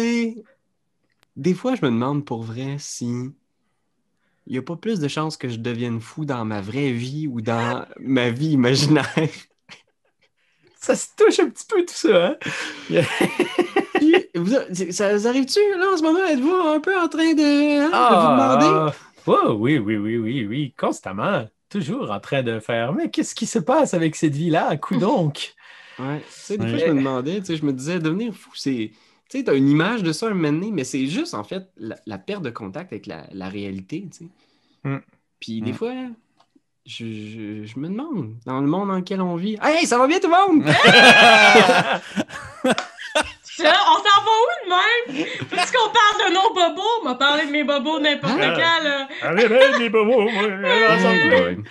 sais, des fois, je me demande pour vrai si il n'y a pas plus de chances que je devienne fou dans ma vraie vie ou dans ma vie imaginaire. Ça se touche un petit peu tout ça, hein? Vous, ça, ça arrive-tu, là, en ce moment? Êtes-vous un peu en train de, hein, de vous demander? Oh, oui, oui, oui, oui, oui, constamment. Toujours en train de faire. Mais qu'est-ce qui se passe avec cette vie-là? Coup donc! Ouais, tu sais, des fois, je me demandais, tu sais, je me disais, devenir fou, c'est. Tu sais, t'as une image de ça un moment donné, mais c'est juste, en fait, la, la perte de contact avec la, la réalité, tu sais. Mm. Puis des Mm. fois, je, je- je me demande, dans le monde dans lequel on vit, Hey, ça va bien tout le monde? Ça, on s'en va où de même? Puisqu'on parle de nos bobos, on m'a parlé de mes bobos n'importe Ah. quand, là. Allez, ben, les bobos, moi, ensemble.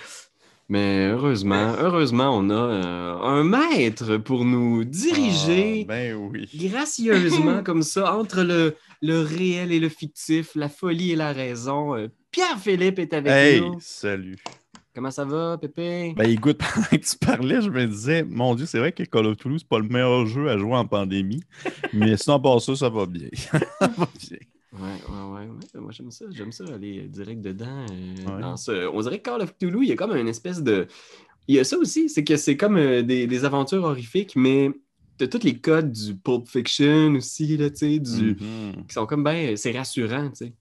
Mais heureusement, heureusement, on a euh, un maître pour nous diriger Ah, ben oui. gracieusement comme ça entre le, le réel et le fictif, la folie et la raison. Euh, Pierre-Philippe est avec Hey, nous. salut. Comment ça va, Pépé? Ben écoute, pendant que tu parlais, je me disais, mon Dieu, c'est vrai que Call of Toulouse, c'est pas le meilleur jeu à jouer en pandémie. mais sinon, par ça, ça va bien. ça va bien. Ouais, ouais, ouais. Moi, j'aime ça. J'aime ça aller euh, direct dedans. euh, Ouais. dans ce... On dirait que Call of Cthulhu, il y a comme une espèce de. Il y a ça aussi, c'est que c'est comme euh, des, des aventures horrifiques, mais t'as tous les codes du Pulp Fiction aussi, là, tu sais, du... Mhm. qui sont comme ben, c'est rassurant, tu sais.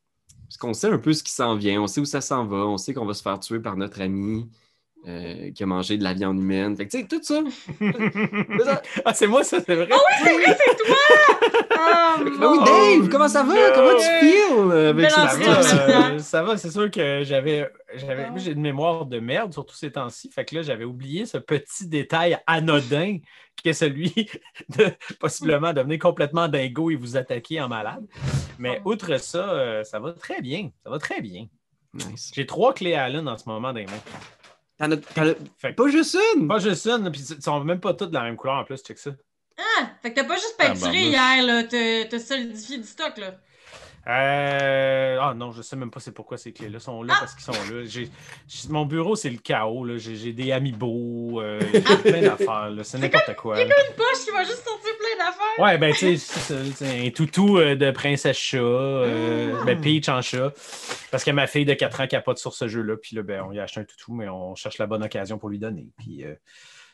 Parce qu'on sait un peu ce qui s'en vient, on sait où ça s'en va, on sait qu'on va se faire tuer par notre ami euh, qui a mangé de la viande humaine. Fait que, tu sais, tout ça. ah, c'est moi, ça, c'est vrai. Oh, Ben oui, Dave, comment ça va? Comment tu feels euh, avec Ça? va, euh, ça va, c'est sûr que j'avais. j'avais Ah. moi, j'ai une mémoire de merde, surtout ces temps-ci. Fait que là, j'avais oublié ce petit détail anodin qui est celui de possiblement devenir complètement dingo et vous attaquer en malade. Mais Oh. outre ça, ça va très bien. Ça va très bien. Nice. J'ai trois clés Allen en ce moment dans les mains. T'en as, t'en as- Fait que- pas juste une! Pas juste une, puis ils sont même pas toutes de la même couleur en plus, check ça. Ah, fait que t'as pas juste Ah, peinturé hier, là. T'as t'as solidifié du stock, là. Euh... Ah non, je sais même pas c'est pourquoi ces clés-là sont là, Ah! parce qu'ils sont là. J'ai- j'ai- Mon bureau, c'est le chaos. là. J'ai j'ai des amiibo, euh, j'ai plein d'affaires. là. C'est n'importe quoi. Une poche qui va juste sortir. Ouais, ben tu sais, c'est ça, c'est un toutou euh, de princesse chat, euh, Ah! ben Peach en chat. Parce que ma fille de 4 ans capote sur ce jeu-là, puis là, ben, on lui a acheté un toutou, mais on cherche la bonne occasion pour lui donner. Puis euh,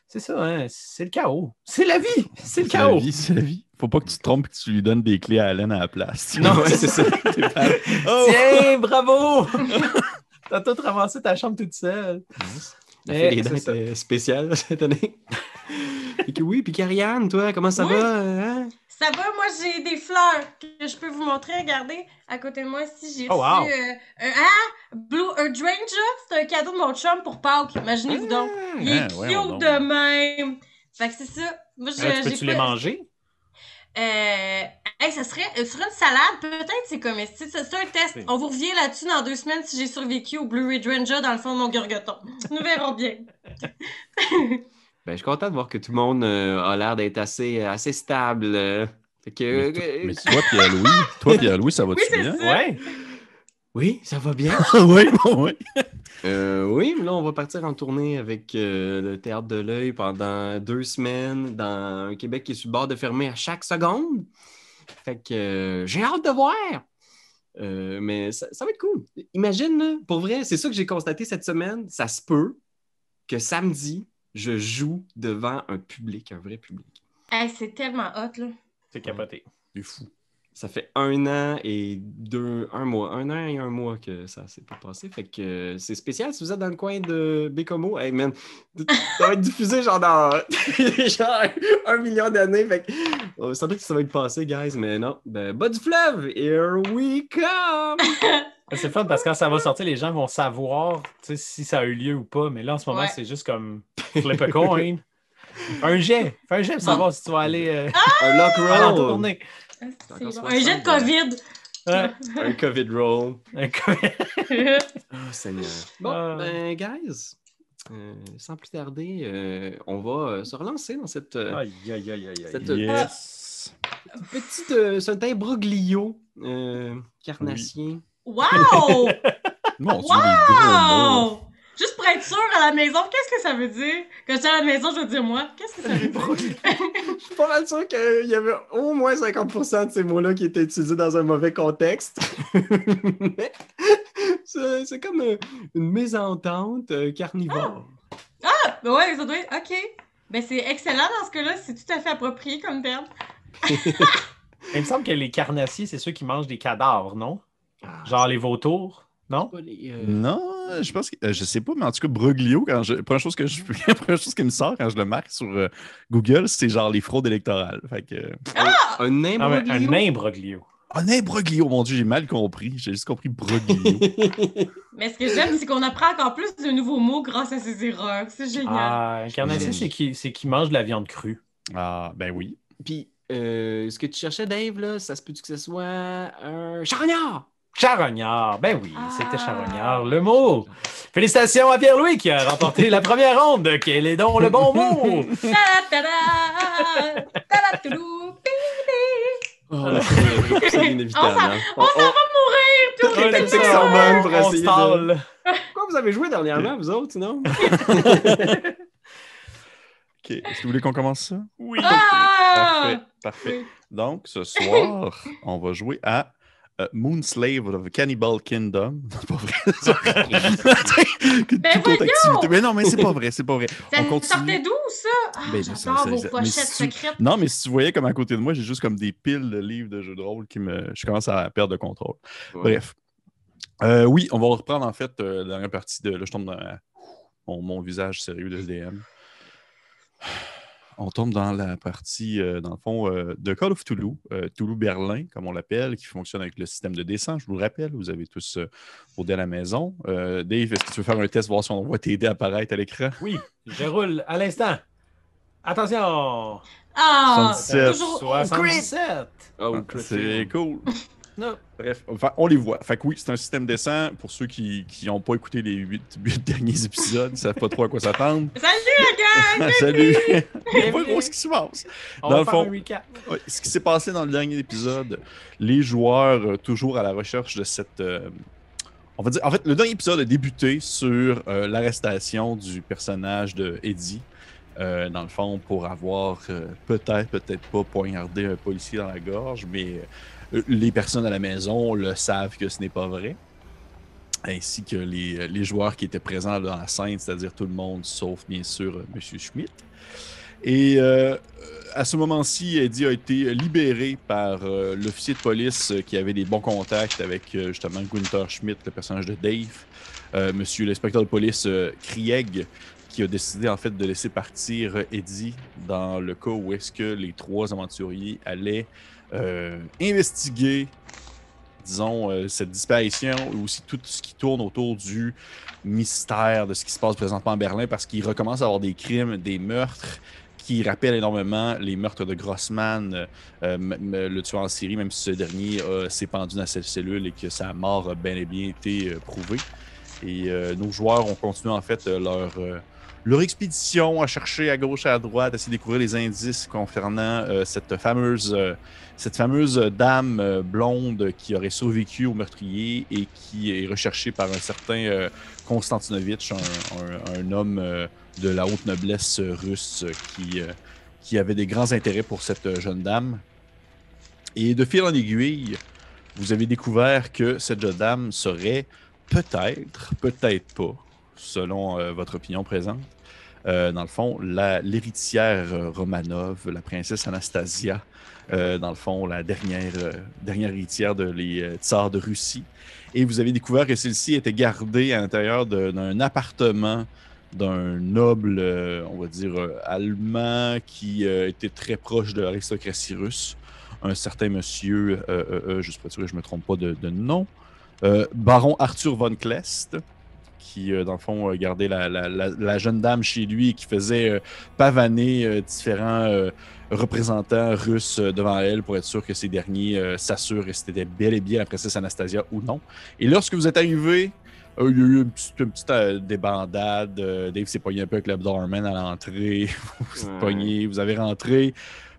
c'est ça, hein, c'est le chaos. C'est la vie! C'est le C'est la chaos! vie, c'est la vie. Faut pas que tu te trompes et que tu lui donnes des clés à Allen à la place. Non, ouais, c'est ça. Oh! Tiens, bravo! T'as tout ramassé ta chambre toute seule. La Eh, des dents spéciale cette année. Et que oui, puis Karianne, toi, comment ça Oui. va? hein? Ça va, moi j'ai des fleurs que je peux vous montrer. Regardez, à côté de moi ici, j'ai Oh, wow. reçu euh, un ah, Blue Earth Ranger. C'est un cadeau de mon chum pour Pâques. Imaginez-vous donc. Il est Ah, cute donc. de même. Fait que c'est ça. Moi, je- tu j'ai peux-tu pas- les manger? Euh, hey, ça serait euh, sur une salade, peut-être c'est comestible. C'est c'est un test? Oui. On vous revient là-dessus dans deux semaines si j'ai survécu au Blue Ridge Ranger dans le fond de mon gorgoton. Nous verrons bien. Ben, je suis content de voir que tout le monde euh, a l'air d'être assez, assez stable. euh. Fait que, Mais, toi- euh, mais toi, Pierre-Louis, toi, Pierre-Louis, ça va-tu bien? ça. Ouais. oui, ça va bien. oui, oui. Euh, oui, mais là, on va partir en tournée avec euh, le Théâtre de l'Œil pendant deux semaines dans un Québec qui est sur le bord de fermer à chaque seconde. Fait que euh, j'ai hâte de voir. Euh, mais ça, ça va être cool. Imagine, là, pour vrai, c'est ça que j'ai constaté cette semaine. Ça se peut que samedi, je joue devant un public, un vrai public. Hey, c'est tellement hot, là. C'est capoté. C'est fou. Ça fait un an et deux, un mois, un an et un mois que ça s'est pas passé. Fait que euh, c'est spécial si vous êtes dans le coin de Bécomo. Hey man, ça va être diffusé genre dans genre un million d'années. Fait que on savait que ça va être passé, guys, mais non. Ben, bas du fleuve, here we come! C'est fun parce que quand ça va sortir, les gens vont savoir si ça a eu lieu ou pas. Mais là, en ce moment, Ouais. c'est juste comme flip a coin. un jet. Fais un jet pour savoir si tu vas aller euh, Un lock roll! bon. Un jet de 60, COVID. Un COVID roll. Un co- Oh, Seigneur. Bon, Ah. ben, guys, euh, sans plus tarder, euh, on va euh, se relancer dans cette. euh, Aïe, aïe, aïe, aïe, aïe. Cette- Yes. Petite, euh, c'est un imbroglio euh, carnassien. Wow! Mon Dieu, wow! Juste pour être sûr à la maison, qu'est-ce que ça veut dire? Quand j'étais à la maison, je veux dire moi, qu'est-ce que ça veut dire? Je suis pas mal sûr qu'il y avait au moins 50% de ces mots-là qui étaient utilisés dans un mauvais contexte. Mais c'est comme euh, une mésentente euh, carnivore. Ben ouais, ça doit être. Ok. Ben c'est excellent dans ce cas-là, c'est tout à fait approprié comme terme. Il me semble que les carnassiers, c'est ceux qui mangent des cadavres, non? Ah, Genre les vautours, non? les, euh, Non, je pense que. euh, je sais pas, mais en tout cas, Broglio, quand je, la première chose que je la première chose qui me sort quand je le marque sur euh, Google, c'est genre les fraudes électorales. Fait que. euh, Un Ah, un imbroglio. Ah, non, Broglio, mon Dieu, j'ai mal compris. J'ai juste compris Broglio. Mais ce que j'aime, c'est qu'on apprend encore plus de nouveaux mots grâce à ces erreurs. C'est génial. Ah, un carnassier, c'est qui, c'est qui mange de la viande crue. ah, ben oui. Puis, euh, ce que tu cherchais, Dave, là, ça se peut-tu que ce soit un charognard? Charognard, ben oui, Ah. c'était charognard, le mot. Félicitations à Pierre-Louis qui a remporté la première ronde. Quel est donc le bon mot? Ta-da-toulou! Oh, c'est c'est inévitable. On s'en- hein. On s'en va mourir! Toutes les tactiques sont bonnes pour on essayer de... parle. Quoi vous avez joué dernièrement, vous autres, sinon? OK. Est-ce que vous voulez qu'on commence ça? Oui. Ah! Parfait. Parfait. Oui. Donc, ce soir, on va jouer à euh, Moonslave of Cannibal Kingdom. C'est pas vrai. Ben activité. Mais non, mais c'est pas vrai, c'est pas vrai. Ça on sortait d'où, ça? Ah, Ben, J'adore vos mais pochettes si secrètes. Non, mais si tu voyais comme à côté de moi, j'ai juste comme des piles de livres de jeux de rôle qui me. Je commence à perdre le contrôle. Bref. Euh, oui, on va reprendre en fait euh, la dernière partie de. Là, je tombe dans mon, mon visage sérieux de DM. On tombe dans la partie, euh, dans le fond, euh, de Call of Toulouse, euh, Toulouse-Berlin, comme on l'appelle, qui fonctionne avec le système de dessin. Je vous le rappelle, vous avez tous vos dés à la maison. Euh, Dave, est-ce que tu veux faire un test, voir si on voit tes dés apparaître à l'écran? Oui, je roule à l'instant. Attention! Ah! 77. Toujours. 77! Oh. C'est cool. Bref, enfin, on les voit. Fait que oui, c'est un système dessin. Pour ceux qui n'ont pas écouté les huit, huit derniers épisodes, ils ne savent pas trop à quoi s'attendre. Salut, la! Salut! On voit gros ce qui se passe. On Dans va le faire un recap. Ce qui s'est passé dans le dernier épisode, les joueurs, euh, toujours à la recherche de cette. euh, on va dire. En fait, le dernier épisode a débuté sur euh, l'arrestation du personnage de Eddie. euh, dans le fond, pour avoir euh, peut-être, peut-être pas poignardé un policier dans la gorge, mais les personnes à la maison le savent que ce n'est pas vrai. Ainsi que les, les joueurs qui étaient présents dans la scène, c'est-à-dire tout le monde, sauf bien sûr euh, M. Schmidt. Et euh, à ce moment-ci, Eddie a été libéré par euh, l'officier de police euh, qui avait des bons contacts avec euh, justement Gunther Schmidt, le personnage de Dave, euh, monsieur l'inspecteur de police euh, Krieg, qui a décidé en fait de laisser partir euh, Eddie dans le cas où est-ce que les trois aventuriers allaient euh, investiguer, disons, euh, cette disparition et aussi tout ce qui tourne autour du mystère de ce qui se passe présentement à Berlin parce qu'il recommence à avoir des crimes, des meurtres qui rappellent énormément les meurtres de Grossman, euh, euh, le tueur en série, même si ce dernier euh, s'est pendu dans cette cellule et que sa mort a bel et bien été euh, prouvée. Et euh, nos joueurs ont continué en fait euh, leur, euh, leur expédition à chercher à gauche et à droite, à essayer de découvrir les indices concernant euh, cette fameuse, euh, cette fameuse dame euh, blonde qui aurait survécu au meurtrier et qui est recherchée par un certain euh, Konstantinovitch, un, homme euh, de la haute noblesse euh, russe euh, qui, euh, qui avait des grands intérêts pour cette euh, jeune dame. Et de fil en aiguille, vous avez découvert que cette jeune dame serait peut-être, peut-être pas, selon euh, votre opinion présente, euh, dans le fond, l'héritière euh, Romanov, la princesse Anastasia, euh, dans le fond, la dernière, euh, dernière héritière de les euh, tsars de Russie. Et vous avez découvert que celle-ci était gardée à l'intérieur d'un appartement d'un noble, on va dire, allemand qui était très proche de l'aristocratie russe. Un certain monsieur, je ne suis pas sûr que je ne me trompe pas de, de nom, baron Arthur von Klest, qui, euh, dans le fond, euh, gardait la, la- la- la jeune dame chez lui et qui faisait euh, pavaner différents représentants russes devant elle pour être sûr que ces derniers s'assurent que c'était bel et bien la princesse Anastasia ou non. Et lorsque vous êtes arrivé, il y a eu une petite, une petite, euh, débandade. euh, Dave s'est pogné un peu avec le Dorman à l'entrée. vous Ouais. pogné, vous avez rentré.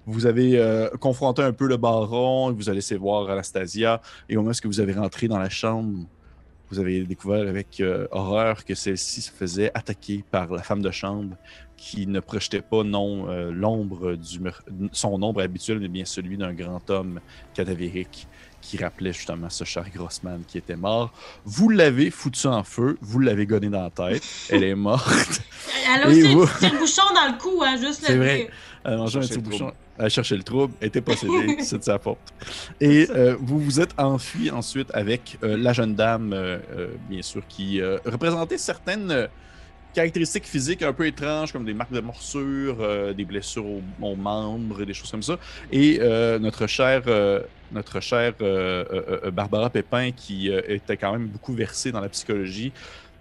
Vous avez euh, confronté un peu le baron, il vous a laissé voir Anastasia. Et au moment où vous avez rentré dans la chambre, vous avez découvert avec euh, horreur que celle-ci se faisait attaquer par la femme de chambre qui ne projetait pas non euh, l'ombre du son ombre habituelle, mais bien celui d'un grand homme cadavérique qui rappelait justement ce cher Grossman qui était mort. Vous l'avez foutu en feu, vous l'avez gonné dans la tête, elle est morte. Elle a aussi vous- un petit bouchon dans le cou, hein, juste C'est le vrai. dire. Elle a mangé un petit bouchon. A cherché le trouble, était possédée, c'est de sa faute. Et euh, vous vous êtes enfui ensuite avec euh, la jeune dame, euh, bien sûr, qui représentait certaines caractéristiques physiques un peu étranges, comme des marques de morsure, euh, des blessures aux, aux membres, des choses comme ça. Et notre chère, notre chère Barbara Pépin, qui était quand même beaucoup versée dans la psychologie,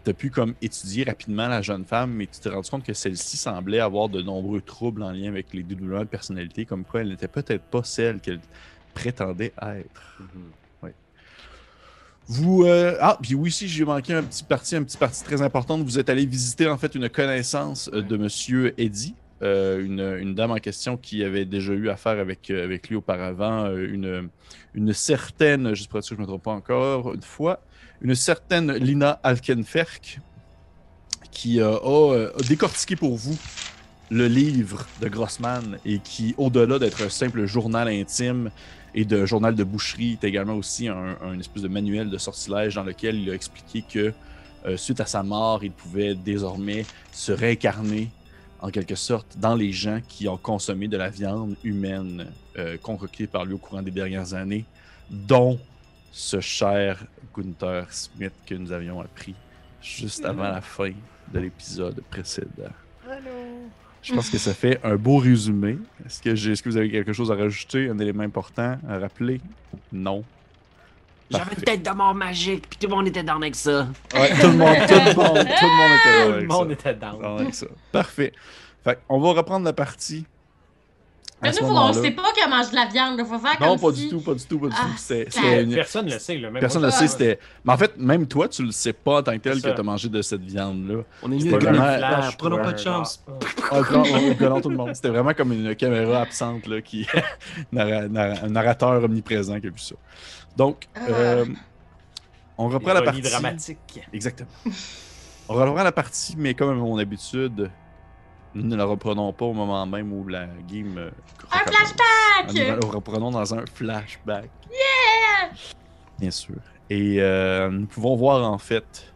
tu as pu comme étudier rapidement la jeune femme, mais tu t'es rendu compte que celle-ci semblait avoir de nombreux troubles en lien avec les dédoublements de personnalité, comme quoi elle n'était peut-être pas celle qu'elle prétendait être. Mhm. Vous euh, ah puis oui si j'ai manqué un petit parti un petit parti très important vous êtes allé visiter en fait une connaissance euh, de monsieur Eddy euh, une, une dame en question qui avait déjà eu affaire avec, euh, avec lui auparavant une, une certaine je sais pas si je me trompe pas encore une fois une certaine Lina Alkenferk qui euh, a, euh, a décortiqué pour vous le livre de Grossman et qui au-delà d'être un simple journal intime et de journal de boucherie. est également aussi un, espèce de manuel de sortilège dans lequel il a expliqué que euh, suite à sa mort, il pouvait désormais se réincarner en quelque sorte dans les gens qui ont consommé de la viande humaine euh, concoctée par lui au courant des dernières années, dont ce cher Gunther Smith que nous avions appris juste avant la fin de l'épisode précédent. Je pense que ça fait un beau résumé. Est-ce que, vous avez quelque chose à rajouter, un élément important à rappeler? Non. J'avais une tête de mort magique, puis tout le monde était dans avec ça. Ouais, tout le monde, tout le monde, tout le monde était là Tout le avec monde ça. était down. Dans avec ça. Parfait. Fait on va reprendre la partie. Mais nous, on sait pas qu'elle mange de la viande. Faut faire Non, comme pas si... du tout, pas du tout, pas du Ah, tout. C'était- ça- c'était une- Personne ne le sait. Là. Même Personne ne le sait, c'était. Mais en fait, même toi, tu le sais pas en tant que tel que tu as mangé de cette viande-là. On est de vraiment- Flash, prenons pas de chance. Ah, non, tout le monde. C'était vraiment comme une caméra absente, là, qui. un narrateur omniprésent qui a vu ça. Donc, euh, on reprend la partie. dramatique. Exactement. On reprend la partie, mais comme à mon habitude, nous ne la reprenons pas au moment même où la game. euh, Un flashback! Nous la reprenons dans un flashback. Bien sûr. Et euh, nous pouvons voir en fait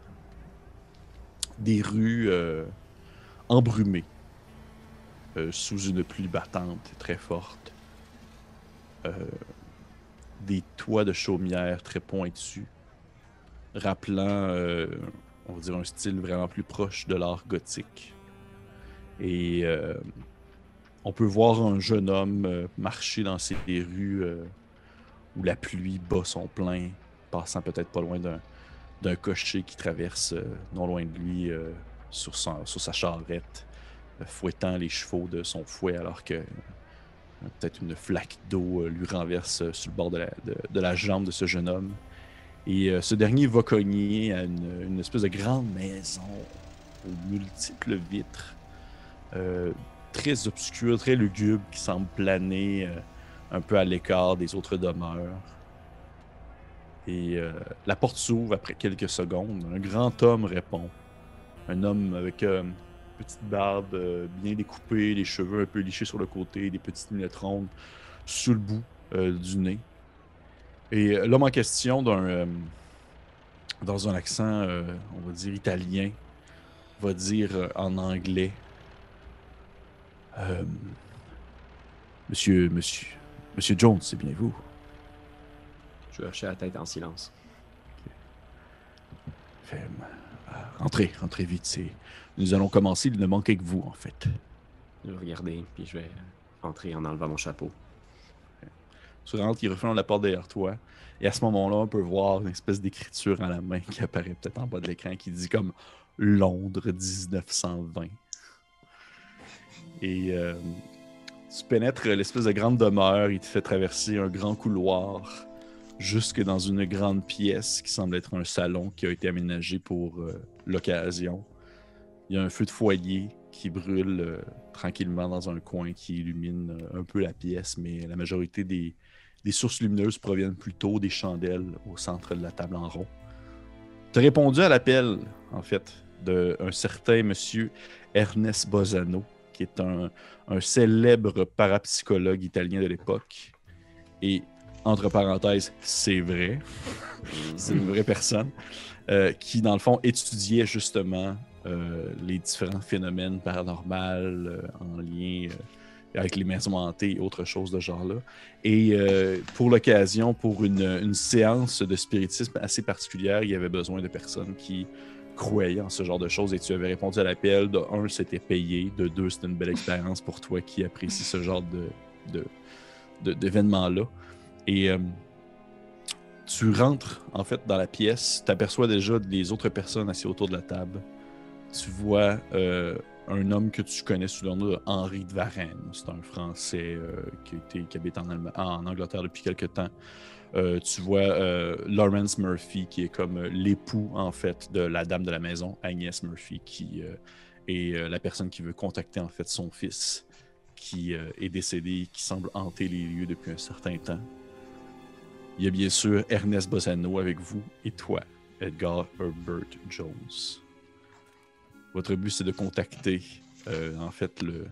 des rues euh, embrumées sous une pluie battante très forte. Des toits de chaumière très pointus, rappelant, on va dire, un style vraiment plus proche de l'art gothique. Et euh, on peut voir un jeune homme euh, marcher dans ces rues euh, où la pluie bat son plein, passant peut-être pas loin d'un, cocher qui traverse non loin de lui sur, son- sur sa charrette, fouettant les chevaux de son fouet alors que peut-être une flaque d'eau lui renverse sur le bord de la, de- la jambe de ce jeune homme. Et ce dernier va cogner à une, une espèce de grande maison aux multiples vitres, euh, très obscure, très lugubre, qui semble planer euh, un peu à l'écart des autres demeures. Et euh, la porte s'ouvre après quelques secondes. Un grand homme répond. Un homme avec une petite barbe bien découpée, les cheveux un peu lichés sur le côté, des petites lunettes rondes sur le bout du nez. Et l'homme en question, dans un accent, on va dire italien, va dire en anglais euh, Monsieur, monsieur, monsieur Jones, c'est bien vous. Je vais hocher la tête en silence. Fait, euh, rentrez, rentrez vite. C'est... Nous allons commencer, il ne manquait que vous, en fait. Je vais regarder, puis je vais entrer en enlevant mon chapeau. Tu rentres, il referme la porte derrière toi. Et à ce moment-là, on peut voir une espèce d'écriture à la main qui apparaît peut-être en bas de l'écran qui dit comme Londres 1920. Et euh, tu pénètres l'espèce de grande demeure, il te fait traverser un grand couloir jusque dans une grande pièce qui semble être un salon qui a été aménagé pour euh, l'occasion. Il y a un feu de foyer qui brûle euh, tranquillement dans un coin qui illumine un peu la pièce, mais la majorité des, des sources lumineuses proviennent plutôt des chandelles au centre de la table en rond. Tu as répondu à l'appel, en fait, d'un certain monsieur Ernest Bozano, qui est un, célèbre parapsychologue italien de l'époque. Et, entre parenthèses, c'est vrai. c'est une vraie personne. euh, qui, dans le fond, étudiait justement euh, les différents phénomènes paranormaux euh, en lien avec les maisons hantées et autres choses de genre-là. Et pour l'occasion, pour une séance de spiritisme assez particulière, il y avait besoin de personnes qui croyaient en ce genre de choses et tu avais répondu à l'appel. De un, c'était payé. De deux, c'était une belle expérience pour toi qui apprécie ce genre de, de- d'événements-là. Et euh, tu rentres en fait dans la pièce, tu aperçois déjà les autres personnes assises autour de la table. Tu vois euh, un homme que tu connais sous le nom de Henri de Varenne. C'est un Français euh, qui, été- qui habite en, en Angleterre depuis quelque temps. Euh, tu vois euh, Lawrence Murphy, qui est comme euh, l'époux, en fait, de la dame de la maison, Agnès Murphy, qui euh, est la personne qui veut contacter, en fait, son fils, qui est décédé, qui semble hanter les lieux depuis un certain temps. Il y a bien sûr Ernest Bossano avec vous et toi, Edgar Herbert Jones. Votre but, c'est de contacter, en fait, le,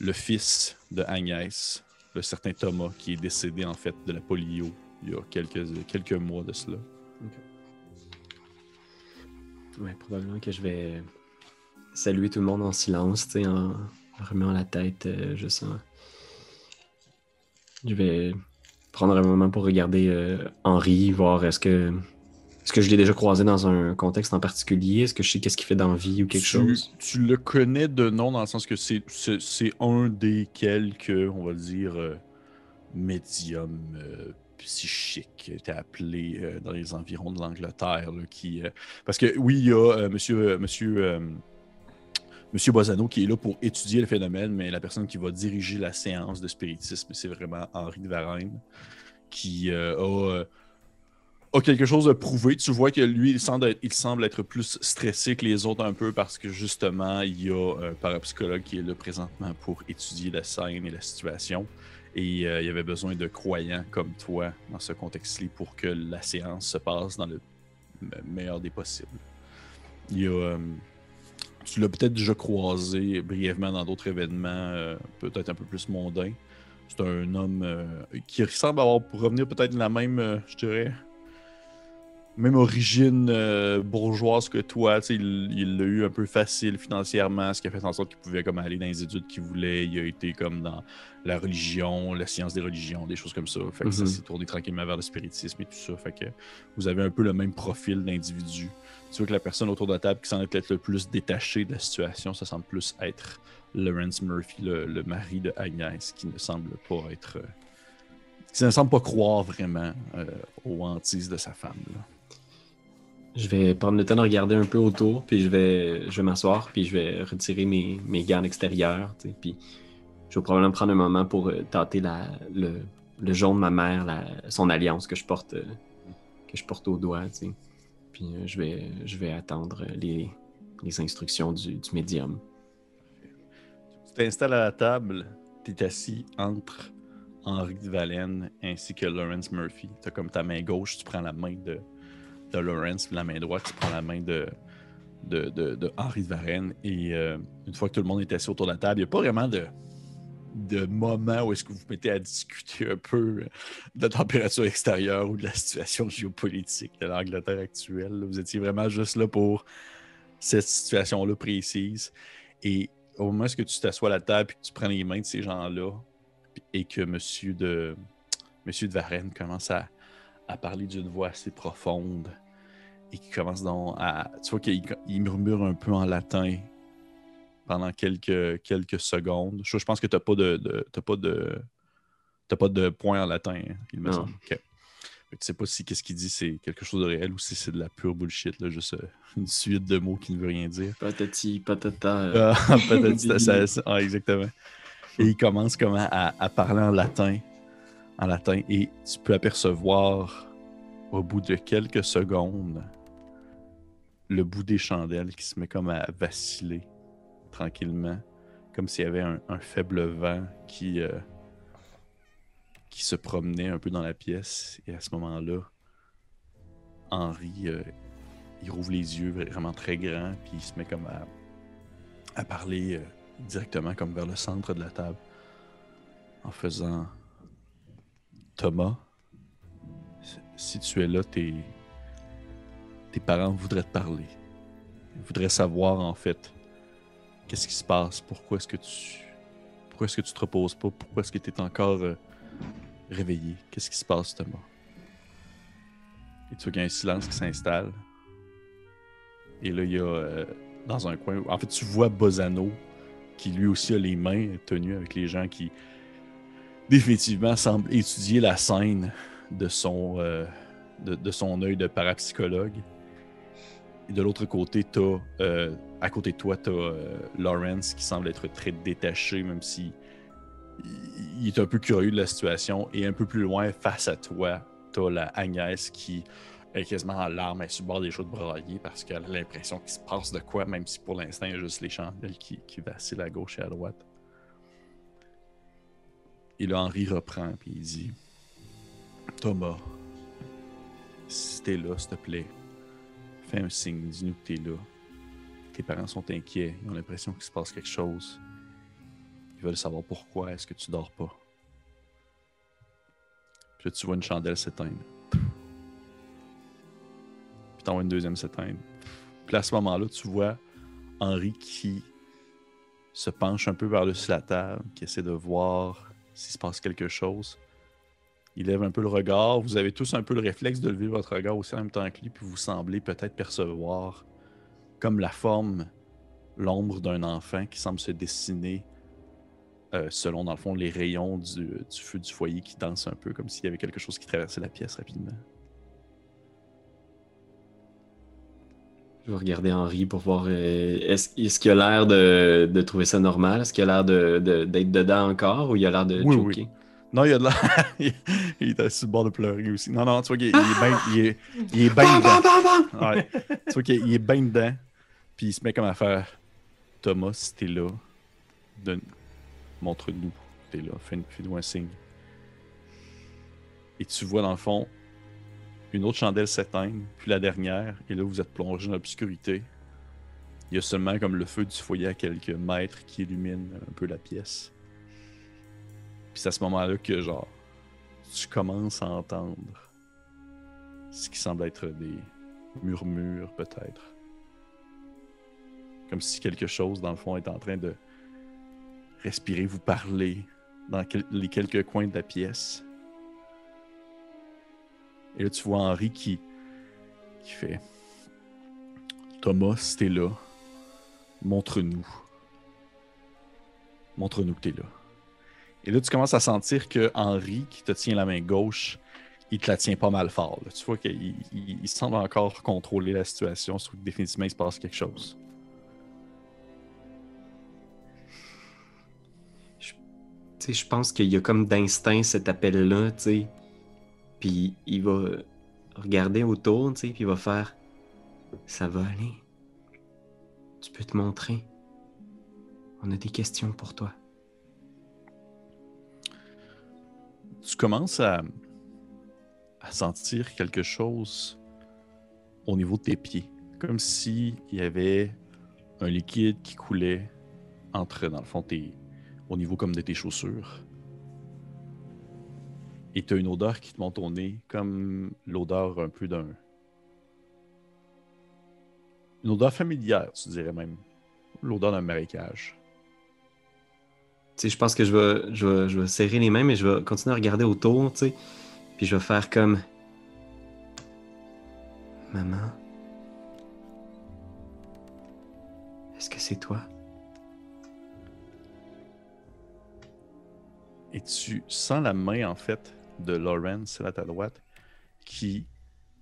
le fils de Agnès, le certain Thomas, qui est décédé, en fait, de la polio il y a quelques, quelques mois de cela. Ouais, probablement que je vais saluer tout le monde en silence, en remuant la tête, euh, je sens. Je vais prendre un moment pour regarder euh, Henri, voir est-ce que est-ce que je l'ai déjà croisé dans un contexte en particulier, est-ce que je sais qu'est-ce qu'il fait dans la vie ou quelque tu, chose? Tu le connais de nom dans le sens que c'est, c'est, un des quelques, on va le dire, euh, médiums euh, psychiques, était appelé euh, dans les environs de l'Angleterre. qui, euh, parce que oui, il y a euh, monsieur, monsieur, monsieur Bozano qui est là pour étudier le phénomène, mais la personne qui va diriger la séance de spiritisme, c'est vraiment Henri de Varenne, qui a. a quelque chose de prouvé. Tu vois que lui, il semble, être, plus stressé que les autres un peu parce que justement, il y a un parapsychologue qui est là présentement pour étudier la scène et la situation. Et euh, il y avait besoin de croyants comme toi dans ce contexte-là pour que la séance se passe dans le me- meilleur des possibles. Il y a, euh, tu l'as peut-être déjà croisé brièvement dans d'autres événements, euh, peut-être un peu plus mondains. C'est un homme qui ressemble à avoir pour revenir peut-être la même, je dirais, même origine euh, bourgeoise que toi, il l'a eu un peu facile financièrement, ce qui a fait en sorte qu'il pouvait comme aller dans les études qu'il voulait. Il a été comme dans la religion, la science des religions, des choses comme ça. Fait que ça Mhm. s'est tourné tranquillement vers le spiritisme et tout ça. Fait que vous avez un peu le même profil d'individu. Tu vois que la personne autour de la table qui semble être le plus détachée de la situation, ça semble plus être Lawrence Murphy, le, le mari de Agnès, qui ne semble pas être. euh, qui ne semble pas croire vraiment euh, aux hantises de sa femme. là. Je vais prendre le temps de regarder un peu autour, puis je vais, je vais m'asseoir, puis je vais retirer mes, mes gardes sais, puis je vais probablement prendre un moment pour euh, tâter le, le jaune de ma mère, son alliance que je porte, euh, que je porte au doigt. Puis euh, je vais, je vais attendre les, les instructions du, du médium. Tu t'installes à la table, tu es assis entre Henri de Valenne ainsi que Lawrence Murphy. Tu as comme ta main gauche, tu prends la main de, de Lawrence, la main droite, tu prends la main de, de, de- de Henri de Varenne. Et euh, une fois que tout le monde est assis autour de la table, il n'y a pas vraiment de, de moment où est-ce que vous mettez à discuter un peu de la température extérieure ou de la situation géopolitique de l'Angleterre actuelle. Vous étiez vraiment juste là pour cette situation-là précise. Et au moment où tu t'assois à la table et que tu prends les mains de ces gens-là et que Monsieur de, Monsieur de Varenne commence à, à parler d'une voix assez profonde et qui commence donc à. Tu vois qu'il il murmure un peu en latin pendant quelques, quelques secondes. Je, je pense que tu n'as pas de. de t'as pas de. T'as pas de point en latin, hein, il me Non. semble. Ok. Fait que Tu sais pas si qu'est-ce qu'il dit c'est quelque chose de réel ou si c'est de la pure bullshit, là, juste euh, une suite de mots qui ne veut rien dire. Patati, patata. euh, Ah, peut-être ça, ça- ça- ah, exactement. Et il commence comment à, à parler en latin, en latin, et tu peux apercevoir au bout de quelques secondes le bout des chandelles qui se met comme à vaciller tranquillement, comme s'il y avait un, faible vent qui euh, qui se promenait un peu dans la pièce. Et à ce moment-là, Henri euh, il rouvre les yeux vraiment très grands, puis il se met comme à, à parler euh, directement comme vers le centre de la table, en faisant Thomas, si tu es là, tes, tes parents voudraient te parler. Ils voudraient savoir en fait qu'est-ce qui se passe, pourquoi est-ce que tu pourquoi est-ce que tu te reposes pas, pourquoi est-ce que tu es encore euh, réveillé, qu'est-ce qui se passe Thomas? Et tu vois qu'il y a un silence qui s'installe. Et là, il y a euh, dans un coin, en fait, tu vois Bozano qui lui aussi a les mains tenues avec les gens qui définitivement semblent étudier la scène de son, euh, de, son œil de parapsychologue. Et de l'autre côté, t'as, euh, à côté de toi, tu as euh, Lawrence qui semble être très détaché, même si il est un peu curieux de la situation. Et un peu plus loin, face à toi, tu as la Agnès qui est quasiment en larmes, elle subit des choses de parce qu'elle a l'impression qu'il se passe de quoi, même si pour l'instant, il y a juste les chandelles qui, qui vacillent à gauche et à droite. Et là, Henri reprend, puis il dit Thomas, si t'es là, s'il te plaît, fais un signe, dis-nous que t'es là. Tes parents sont inquiets, ils ont l'impression qu'il se passe quelque chose. Ils veulent savoir pourquoi est-ce que tu dors pas. Puis là, tu vois une chandelle s'éteindre. Puis t'en vois une deuxième s'éteindre. Puis à ce moment-là, tu vois Henri qui se penche un peu vers le dessus de la table, qui essaie de voir s'il se passe quelque chose. Il lève un peu le regard. Vous avez tous un peu le réflexe de lever votre regard aussi en même temps que lui, puis vous semblez peut-être percevoir comme la forme, l'ombre d'un enfant qui semble se dessiner euh, selon, dans le fond, les rayons du, feu du foyer qui danse un peu, comme s'il y avait quelque chose qui traversait la pièce rapidement. Je vais regarder Henri pour voir euh, est-ce qu'il a l'air de, trouver ça normal? Est-ce qu'il a l'air d'être dedans encore ou il a l'air de oui, Oui. Non, il a de l'air. il est sur le bord de pleurer aussi. Non, non, tu vois qu'il est bien il est, il est dedans. Ouais. Tu vois qu'il est bien dedans. Puis il se met comme à faire Thomas, si t'es là, montre-nous. T'es là, fais-nous un signe. Et tu vois dans le fond une autre chandelle s'éteindre, puis la dernière, et là vous êtes plongé dans l'obscurité. Il y a seulement comme le feu du foyer à quelques mètres qui illumine un peu la pièce. Puis c'est à ce moment-là que genre tu commences à entendre ce qui semble être des murmures peut-être. Comme si quelque chose dans le fond est en train de respirer, vous parler dans les quelques coins de la pièce. Et là, tu vois Henri qui, qui fait Thomas, t'es là, montre-nous. Montre-nous que t'es là. Et là, tu commences à sentir que Henri, qui te tient la main gauche, il te la tient pas mal fort. Tu vois qu'il il, semble encore contrôler la situation, sauf que définitivement, il se passe quelque chose. Je, je pense qu'il y a comme d'instinct cet appel-là, tu sais. Puis il va regarder autour, tu sais, puis il va faire Ça va aller. Tu peux te montrer. On a des questions pour toi. Tu commences à, sentir quelque chose au niveau de tes pieds. Comme s'il y avait un liquide qui coulait entre, dans le fond, tes, au niveau comme de tes chaussures. Et tu as une odeur qui te monte au nez, comme l'odeur un peu d'un. Une odeur familière, tu dirais même. L'odeur d'un marécage. Je pense que je vais, je, vais, je vais serrer les mains, mais je vais continuer à regarder autour, tu sais. Puis je vais faire comme. Maman. Est-ce que c'est toi? Et tu sens la main, en fait, de Lawrence, là à ta droite, qui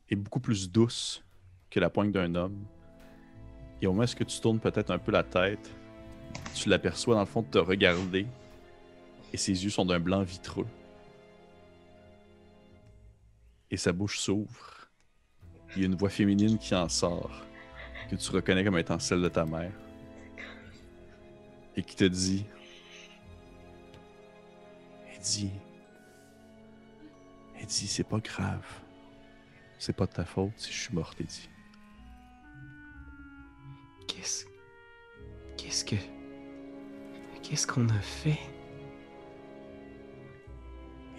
est beaucoup plus douce que la pointe d'un homme. Et au moment où tu tournes peut-être un peu la tête, tu l'aperçois dans le fond de te regarder et ses yeux sont d'un blanc vitreux. Et sa bouche s'ouvre. Il y a une voix féminine qui en sort, que tu reconnais comme étant celle de ta mère. Et qui te dit dit Eddie, c'est pas grave. C'est pas de ta faute si je suis morte, Eddie. Qu'est-ce. Qu'est-ce que. Qu'est-ce qu'on a fait?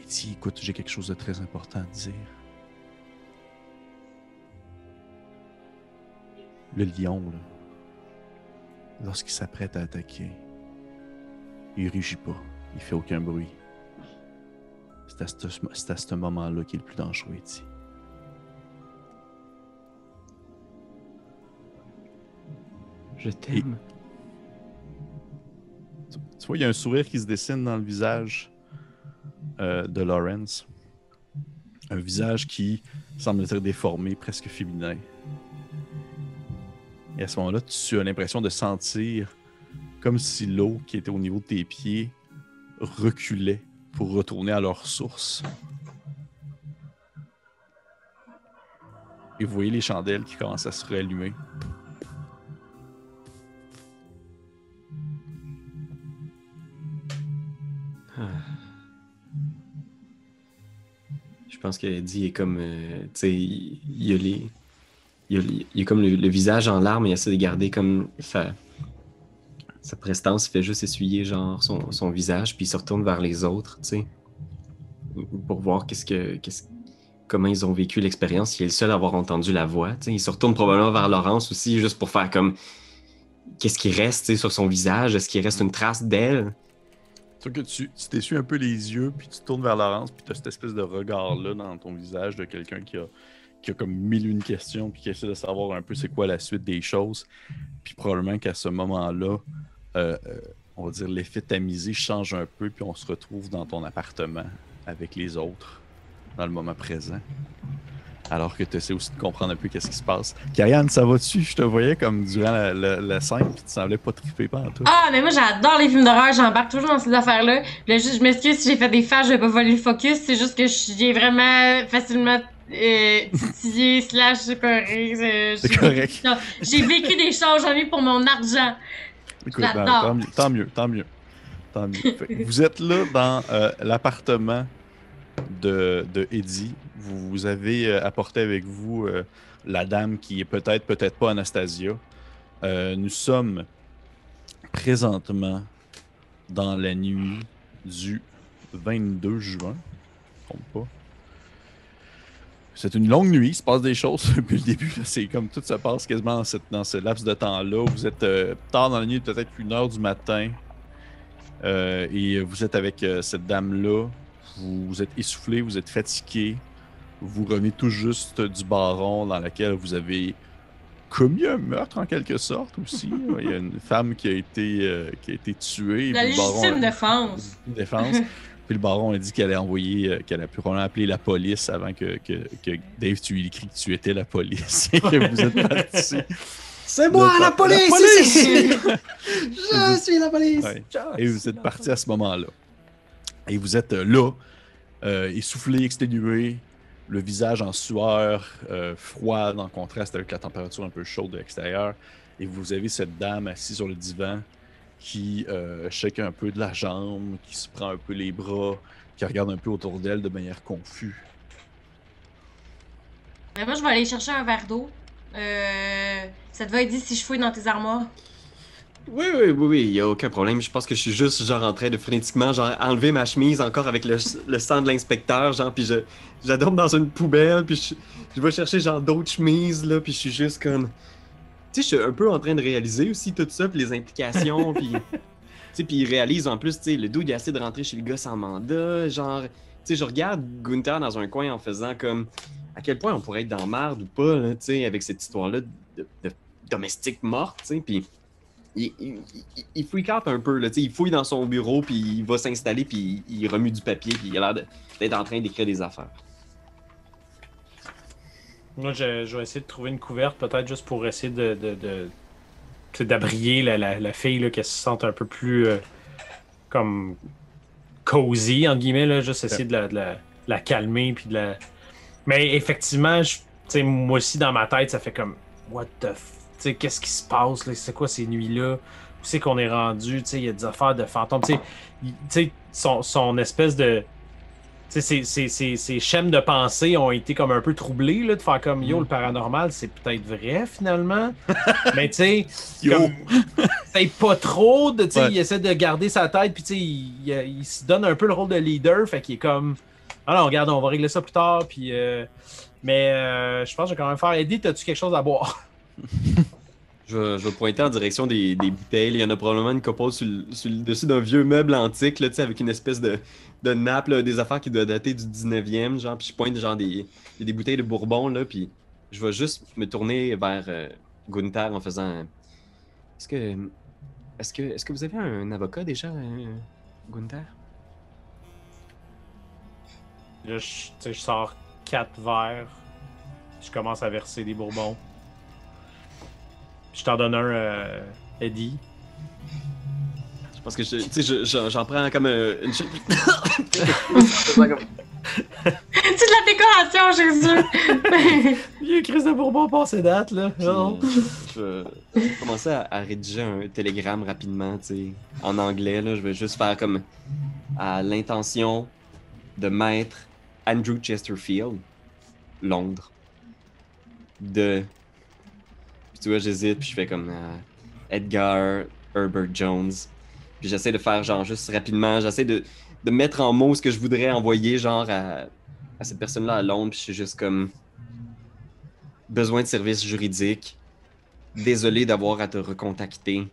Eddie, écoute, j'ai quelque chose de très important à te dire. Le lion, là, lorsqu'il s'apprête à attaquer, il rugit pas, il fait aucun bruit. C'est à ce, moment-là qu'il est le plus dangereux, Eddie. Je t'aime. Il y a un sourire qui se dessine dans le visage euh, de Lawrence. Un visage qui semble être déformé, presque féminin. Et à ce moment-là, tu as l'impression de sentir comme si l'eau qui était au niveau de tes pieds reculait pour retourner à leur source. Et vous voyez les chandelles qui commencent à se rallumer. Pense que Eddie est comme. euh, tu sais, il, a les. Il a, a comme le, visage en larmes, il essaie de garder comme sa, sa prestance, fait juste essuyer genre son, son visage, puis il se retourne vers les autres, tu sais, pour voir qu'est-ce que, comment ils ont vécu l'expérience. Il est le seul à avoir entendu la voix. Il se retourne probablement vers Laurence aussi, juste pour faire comme qu'est-ce qui reste, sur son visage, est-ce qu'il reste une trace d'elle? Sauf que tu t'essuies un peu les yeux, puis tu tournes vers Laurence, puis tu as cette espèce de regard-là dans ton visage de quelqu'un qui a, qui a comme mille une questions, puis qui essaie de savoir un peu c'est quoi la suite des choses. Puis probablement qu'à ce moment-là, euh, euh, on va dire l'effet tamisé change un peu, puis on se retrouve dans ton appartement avec les autres, dans le moment présent. Alors que tu essaies aussi de comprendre un peu qu'est-ce qui se passe. Karianne, ça va-tu? Je te voyais comme durant la, la- la scène, puis tu semblais pas triper en tout. Ah, mais moi j'adore les films d'horreur, j'embarque toujours dans ces affaires-là. Puis là, juste, je m'excuse si j'ai fait des faces, je vais pas voler le focus, c'est juste que j'ai vraiment facilement euh, titillé, slash euh, C'est correct. J'ai vécu des choses, j'en ai pour mon argent. Écoute, ben, tant, mieux, tant mieux, tant mieux. Tant vous êtes là dans euh, l'appartement de, de Eddie. Vous, avez euh, apporté avec vous euh, la dame qui est peut-être, peut-être pas Anastasia. Euh, nous sommes présentement dans la nuit du 22 juin. Je pas. C'est une longue nuit, il se passe des choses depuis le début. C'est comme tout se passe quasiment dans, ce laps de temps-là. Vous êtes tard dans la nuit, peut-être une heure du matin. Et vous êtes avec cette dame-là. Vous êtes essoufflé, vous êtes fatigué. Vous revenez tout juste du baron dans lequel vous avez commis un meurtre en quelque sorte aussi. Il y a une femme qui a été, euh, qui a été tuée. La légitime défense. une défense. Puis le baron a dit qu'elle allait envoyer, euh, qu'elle a pu probablement appeler la police avant que, que, que Dave, tu lui écris que tu étais la police et que vous êtes parti. C'est moi, la police! Je suis la police! Ouais. Et vous êtes parti à ce moment-là. Et vous êtes euh, là, euh, essoufflé, exténué, le visage en sueur, euh, froid, en contraste avec la température un peu chaude de l'extérieur. Et vous avez cette dame assise sur le divan qui euh, shake un peu de la jambe, qui se prend un peu les bras, qui regarde un peu autour d'elle de manière confuse. Moi, je vais aller chercher un verre d'eau. Euh, ça te va aider si je fouille dans tes armoires? Oui, oui, oui, oui, il n'y a aucun problème. Je pense que je suis juste genre en train de frénétiquement genre enlever ma chemise encore avec le, le sang de l'inspecteur, genre, puis je, j'adore dans une poubelle, puis je, je vais chercher genre d'autres chemises, là, puis je suis juste comme... Tu sais, je suis un peu en train de réaliser aussi tout ça, puis les implications, puis... Tu sais, puis il réalise en plus, tu sais, le dude il de rentrer chez le gars sans mandat, genre... Tu sais, je regarde Gunther dans un coin en faisant comme... À quel point on pourrait être dans marde ou pas, là, tu sais, avec cette histoire-là de, de domestique morte, tu sais, puis il, freak out un peu. Là, il fouille dans son bureau, puis il va s'installer, puis il, remue du papier, puis il a l'air d'être en train d'écrire des affaires. Moi, je, je vais essayer de trouver une couverte, peut-être juste pour essayer de, d'abrier la, fille, qu'elle se sente un peu plus euh, comme cozy, entre guillemets, là, juste essayer de la, calmer, puis de la... Mais effectivement, moi aussi, dans ma tête, ça fait comme, what the f... Sais, qu'est-ce qui se passe, là? C'est quoi ces nuits-là? Où c'est qu'on est rendu? Tu sais, il y a des affaires de fantômes. Tu sais, son, son espèce de ces, ces, ces schèmes de pensée ont été comme un peu troublés, là, de faire comme Mm. yo, le paranormal, c'est peut-être vrai finalement. Mais tu sais, c'est pas trop, de, Ouais. il essaie de garder sa tête, puis tu sais, il, il- il se donne un peu le rôle de leader, fait qu'il est comme, alors regarde, on va régler ça plus tard, puis. euh, mais euh, je pense que je vais quand même faire. Eddie, t'as-tu quelque chose à boire? Je vais, je vais pointer en direction des, des bouteilles. Il y en a probablement une couple sur le, dessus d'un vieux meuble antique, là, avec une espèce de, de nappe, des affaires qui doivent dater du 19e, genre, puis je pointe genre des, des bouteilles de bourbon, là, puis je vais juste me tourner vers euh, Gunther en faisant... Est-ce que... Est-ce que, est-ce que vous avez un avocat déjà, euh, Gunther? Là, je, je sors quatre verres. Je commence à verser des bourbons. Je t'en donne un, euh, Eddie. Je pense que je, tu sais, je- j'en, j'en prends comme euh, une... C'est de la décoration, Jésus! Vieux crise de bourbon passé date, là. Puis, Non. euh, je vais je vais commencer à, à rédiger un télégramme rapidement, tu sais, en anglais. Là, je vais juste faire comme à l'intention de maître Andrew Chesterfield, Londres. De. Puis tu vois, j'hésite, puis je fais comme euh, Edgar Herbert Jones. Puis j'essaie de faire genre juste rapidement, j'essaie de, de mettre en mots ce que je voudrais envoyer genre à, à cette personne-là à Londres, puis je suis juste comme besoin de services juridiques. Désolé d'avoir à te recontacter.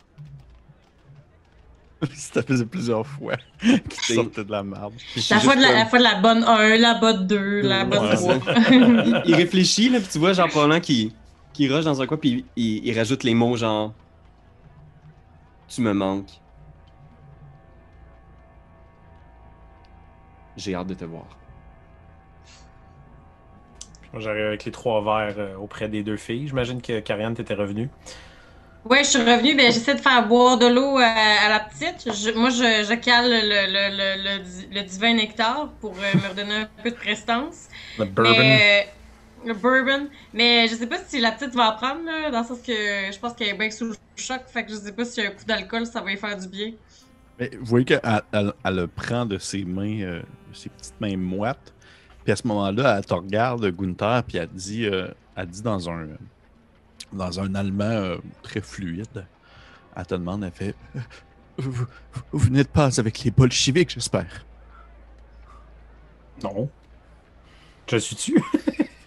Ça faisait plusieurs fois qu'il sortait de la merde. La fois, de la, la fois de la bonne 1, la bonne 2, la Ouais, bonne c'est 3. il, il réfléchit, là, puis tu vois, genre, probablement qu'il qu'il rush dans un coin, puis il, il rajoute les mots genre Tu me manques. J'ai hâte de te voir. Moi, J'arrive avec les trois verres euh, auprès des deux filles. J'imagine que Karianne t'était revenue. Ouais, je suis revenue, ben j'essaie de faire boire de l'eau à, à la petite. Je- moi, je, je cale le, le, le, le, di- le divin nectar pour euh, me redonner un peu de prestance. Le bourbon. Mais, euh, le bourbon. Mais je sais pas si la petite va en prendre, là, dans le sens que je pense qu'elle est bien sous le choc. Fait que je sais pas si un coup d'alcool, ça va lui faire du bien. Mais vous voyez qu'elle elle, elle le prend de ses mains, euh, ses petites mains moites. Puis à ce moment-là, elle te regarde, Gunther, puis elle dit, euh, elle dit dans un, dans un allemand euh, très fluide, elle te demande, elle fait vous, vous- venez de passer avec les bolcheviks, j'espère. Non. Je suis-tu?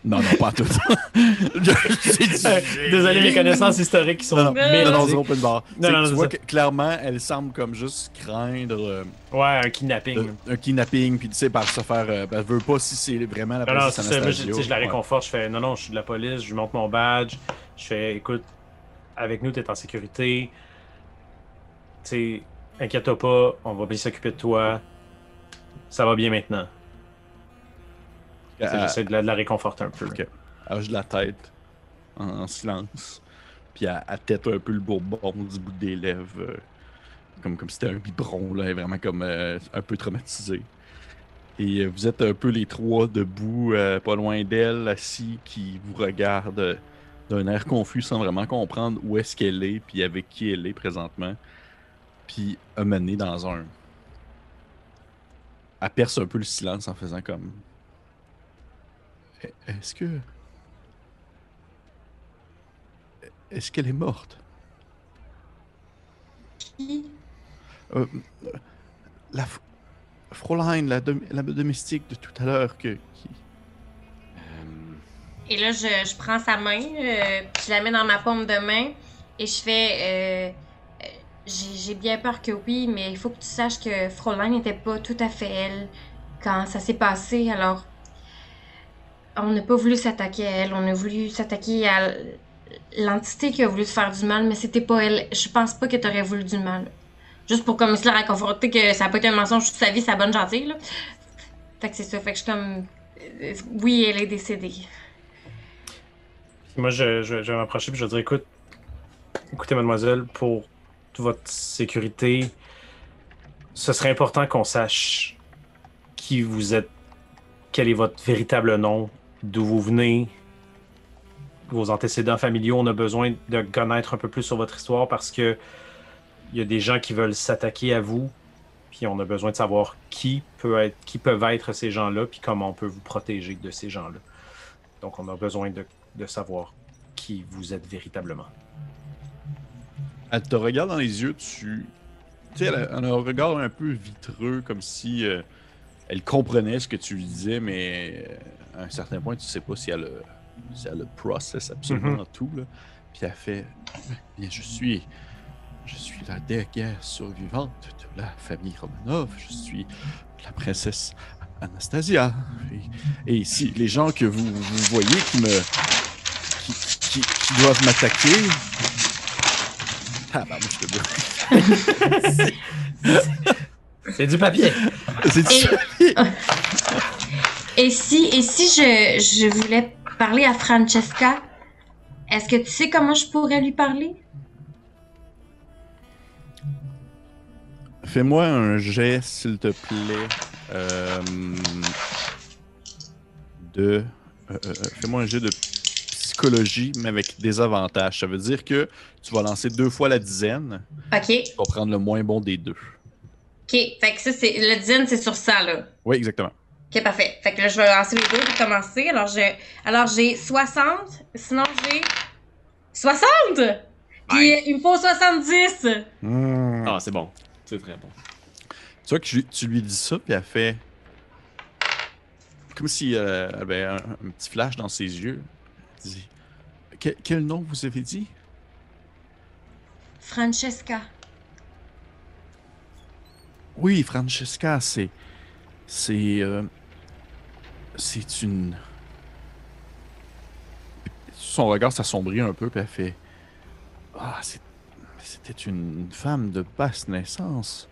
Non, non, pas tout. Je- Désolé, mes connaissances historiques qui sont Non, non, Mais- non, non, médiatiques. c'est open bar. Non, non, tu non, vois que clairement, elle semble comme juste craindre euh, Ouais, un kidnapping. de- un kidnapping, puis tu sais, par se faire. euh, ben, elle veut pas si c'est vraiment la Non, non. Moi, je, la Ouais. réconforte. Je fais non, non, je suis de la police. Je lui montre mon badge. Je fais écoute, avec nous, t'es en sécurité. Tu sais, inquiète-toi pas. On va bien s'occuper de toi. Ça va bien maintenant. Elle- J'essaie de la, de la réconforter un peu. Ok. Elle hoche la tête en, en silence. Puis elle, elle tête un peu le bourbon du bout des lèvres. euh, comme comme si c'était un biberon, là. Vraiment comme euh, un peu traumatisée. Et euh, vous êtes un peu les trois debout, euh, pas loin d'elle, assis, qui vous regardent euh, d'un air confus sans vraiment comprendre où est-ce qu'elle est, puis avec qui elle est présentement. Puis amenée dans un. Elle perce un peu le silence en faisant comme. Est-ce que. Est-ce qu'elle est morte? Qui? Euh, la Fräulein, la, dom- la domestique de tout à l'heure que, qui... Euh, Et là, je, je prends sa main, euh, puis je la mets dans ma paume de main et je fais. euh, j'ai j'ai bien peur que oui, mais il faut que tu saches que Fräulein n'était pas tout à fait elle quand ça s'est passé. Alors, on n'a pas voulu s'attaquer à elle, on a voulu s'attaquer à l'entité qui a voulu te faire du mal, mais c'était pas elle. Je pense pas que t'aurais voulu du mal. Juste pour comme se la réconforter que ça a pas été un mensonge toute sa vie, sa bonne gentille, là. Fait que c'est ça, fait que je suis comme. euh, Oui, elle est décédée. Moi, je vais m'approcher et je vais dire écoute, écoutez, mademoiselle, pour votre sécurité, ce serait important qu'on sache qui vous êtes, quel est votre véritable nom, d'où vous venez, vos antécédents familiaux. On a besoin de connaître un peu plus sur votre histoire parce que il y a des gens qui veulent s'attaquer à vous Puis on a besoin de savoir qui, peut être, qui peuvent être ces gens-là, puis comment on peut vous protéger de ces gens-là. Donc on a besoin de, de savoir qui vous êtes véritablement. Elle te regarde dans les yeux, tu. Tu sais, elle, a- un regard un peu vitreux, comme si euh, elle comprenait ce que tu lui disais, mais euh, à un certain point, tu sais pas si elle, a- si elle a process absolument Mhm. tout. Là. Puis elle fait Bien, je suis. Je suis la dernière survivante de la famille Romanov. Je suis la princesse Anastasia. Et, et ici, les gens que vous, vous voyez qui me. qui, qui- qui doivent m'attaquer. Ah, bah, moi, je te. C'est du papier! C'est Et, et si, et si je, je voulais parler à Francesca, est-ce que tu sais comment je pourrais lui parler? Fais-moi un jet, s'il te plaît, euh, de. euh, euh, Fais-moi un jet de psychologie, mais avec des avantages. Ça veut dire que tu vas lancer deux fois la dizaine. Ok, Tu vas prendre le moins bon des deux. Ok. Fait que ça, c'est. Le dizaine, c'est sur ça, là. Oui, exactement. Ok, parfait. Fait que là, je vais lancer les deux pour commencer. Alors, j'ai, alors, j'ai 60. Sinon, j'ai 60! Puis, il me faut 70! Hmm. Ah, c'est bon. C'est très bon. Tu vois que tu, tu lui dis ça, puis elle fait. Comme si euh, elle avait un, un petit flash dans ses yeux. Elle dit Que- Quel nom vous avez dit? Francesca. Oui, Francesca, c'est. C'est. euh, c'est une. Son regard s'assombrit un peu, puis elle fait. Ah, c'était une femme de basse naissance.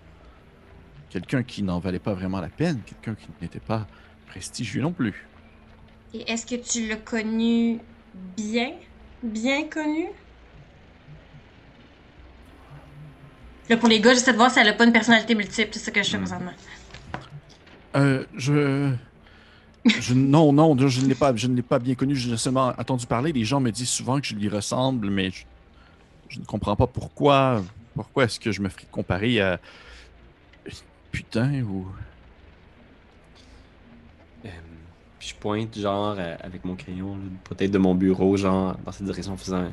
Quelqu'un qui n'en valait pas vraiment la peine, quelqu'un qui n'était pas prestigieux non plus. Et est-ce que tu l'as connu bien? Bien connu? Là, pour les gars, j'essaie de voir si elle a pas une personnalité multiple. C'est ça que je fais Hmm. présentement. Euh, je. je- non, non, je ne l'ai pas, je ne l'ai pas bien connu. Je l'ai seulement entendu parler. Les gens me disent souvent que je lui ressemble, mais je, je ne comprends pas pourquoi. Pourquoi est-ce que je me ferais comparer à putain ou Euh, puis je pointe, genre, euh, avec mon crayon, peut-être de mon bureau, genre, dans cette direction, en faisant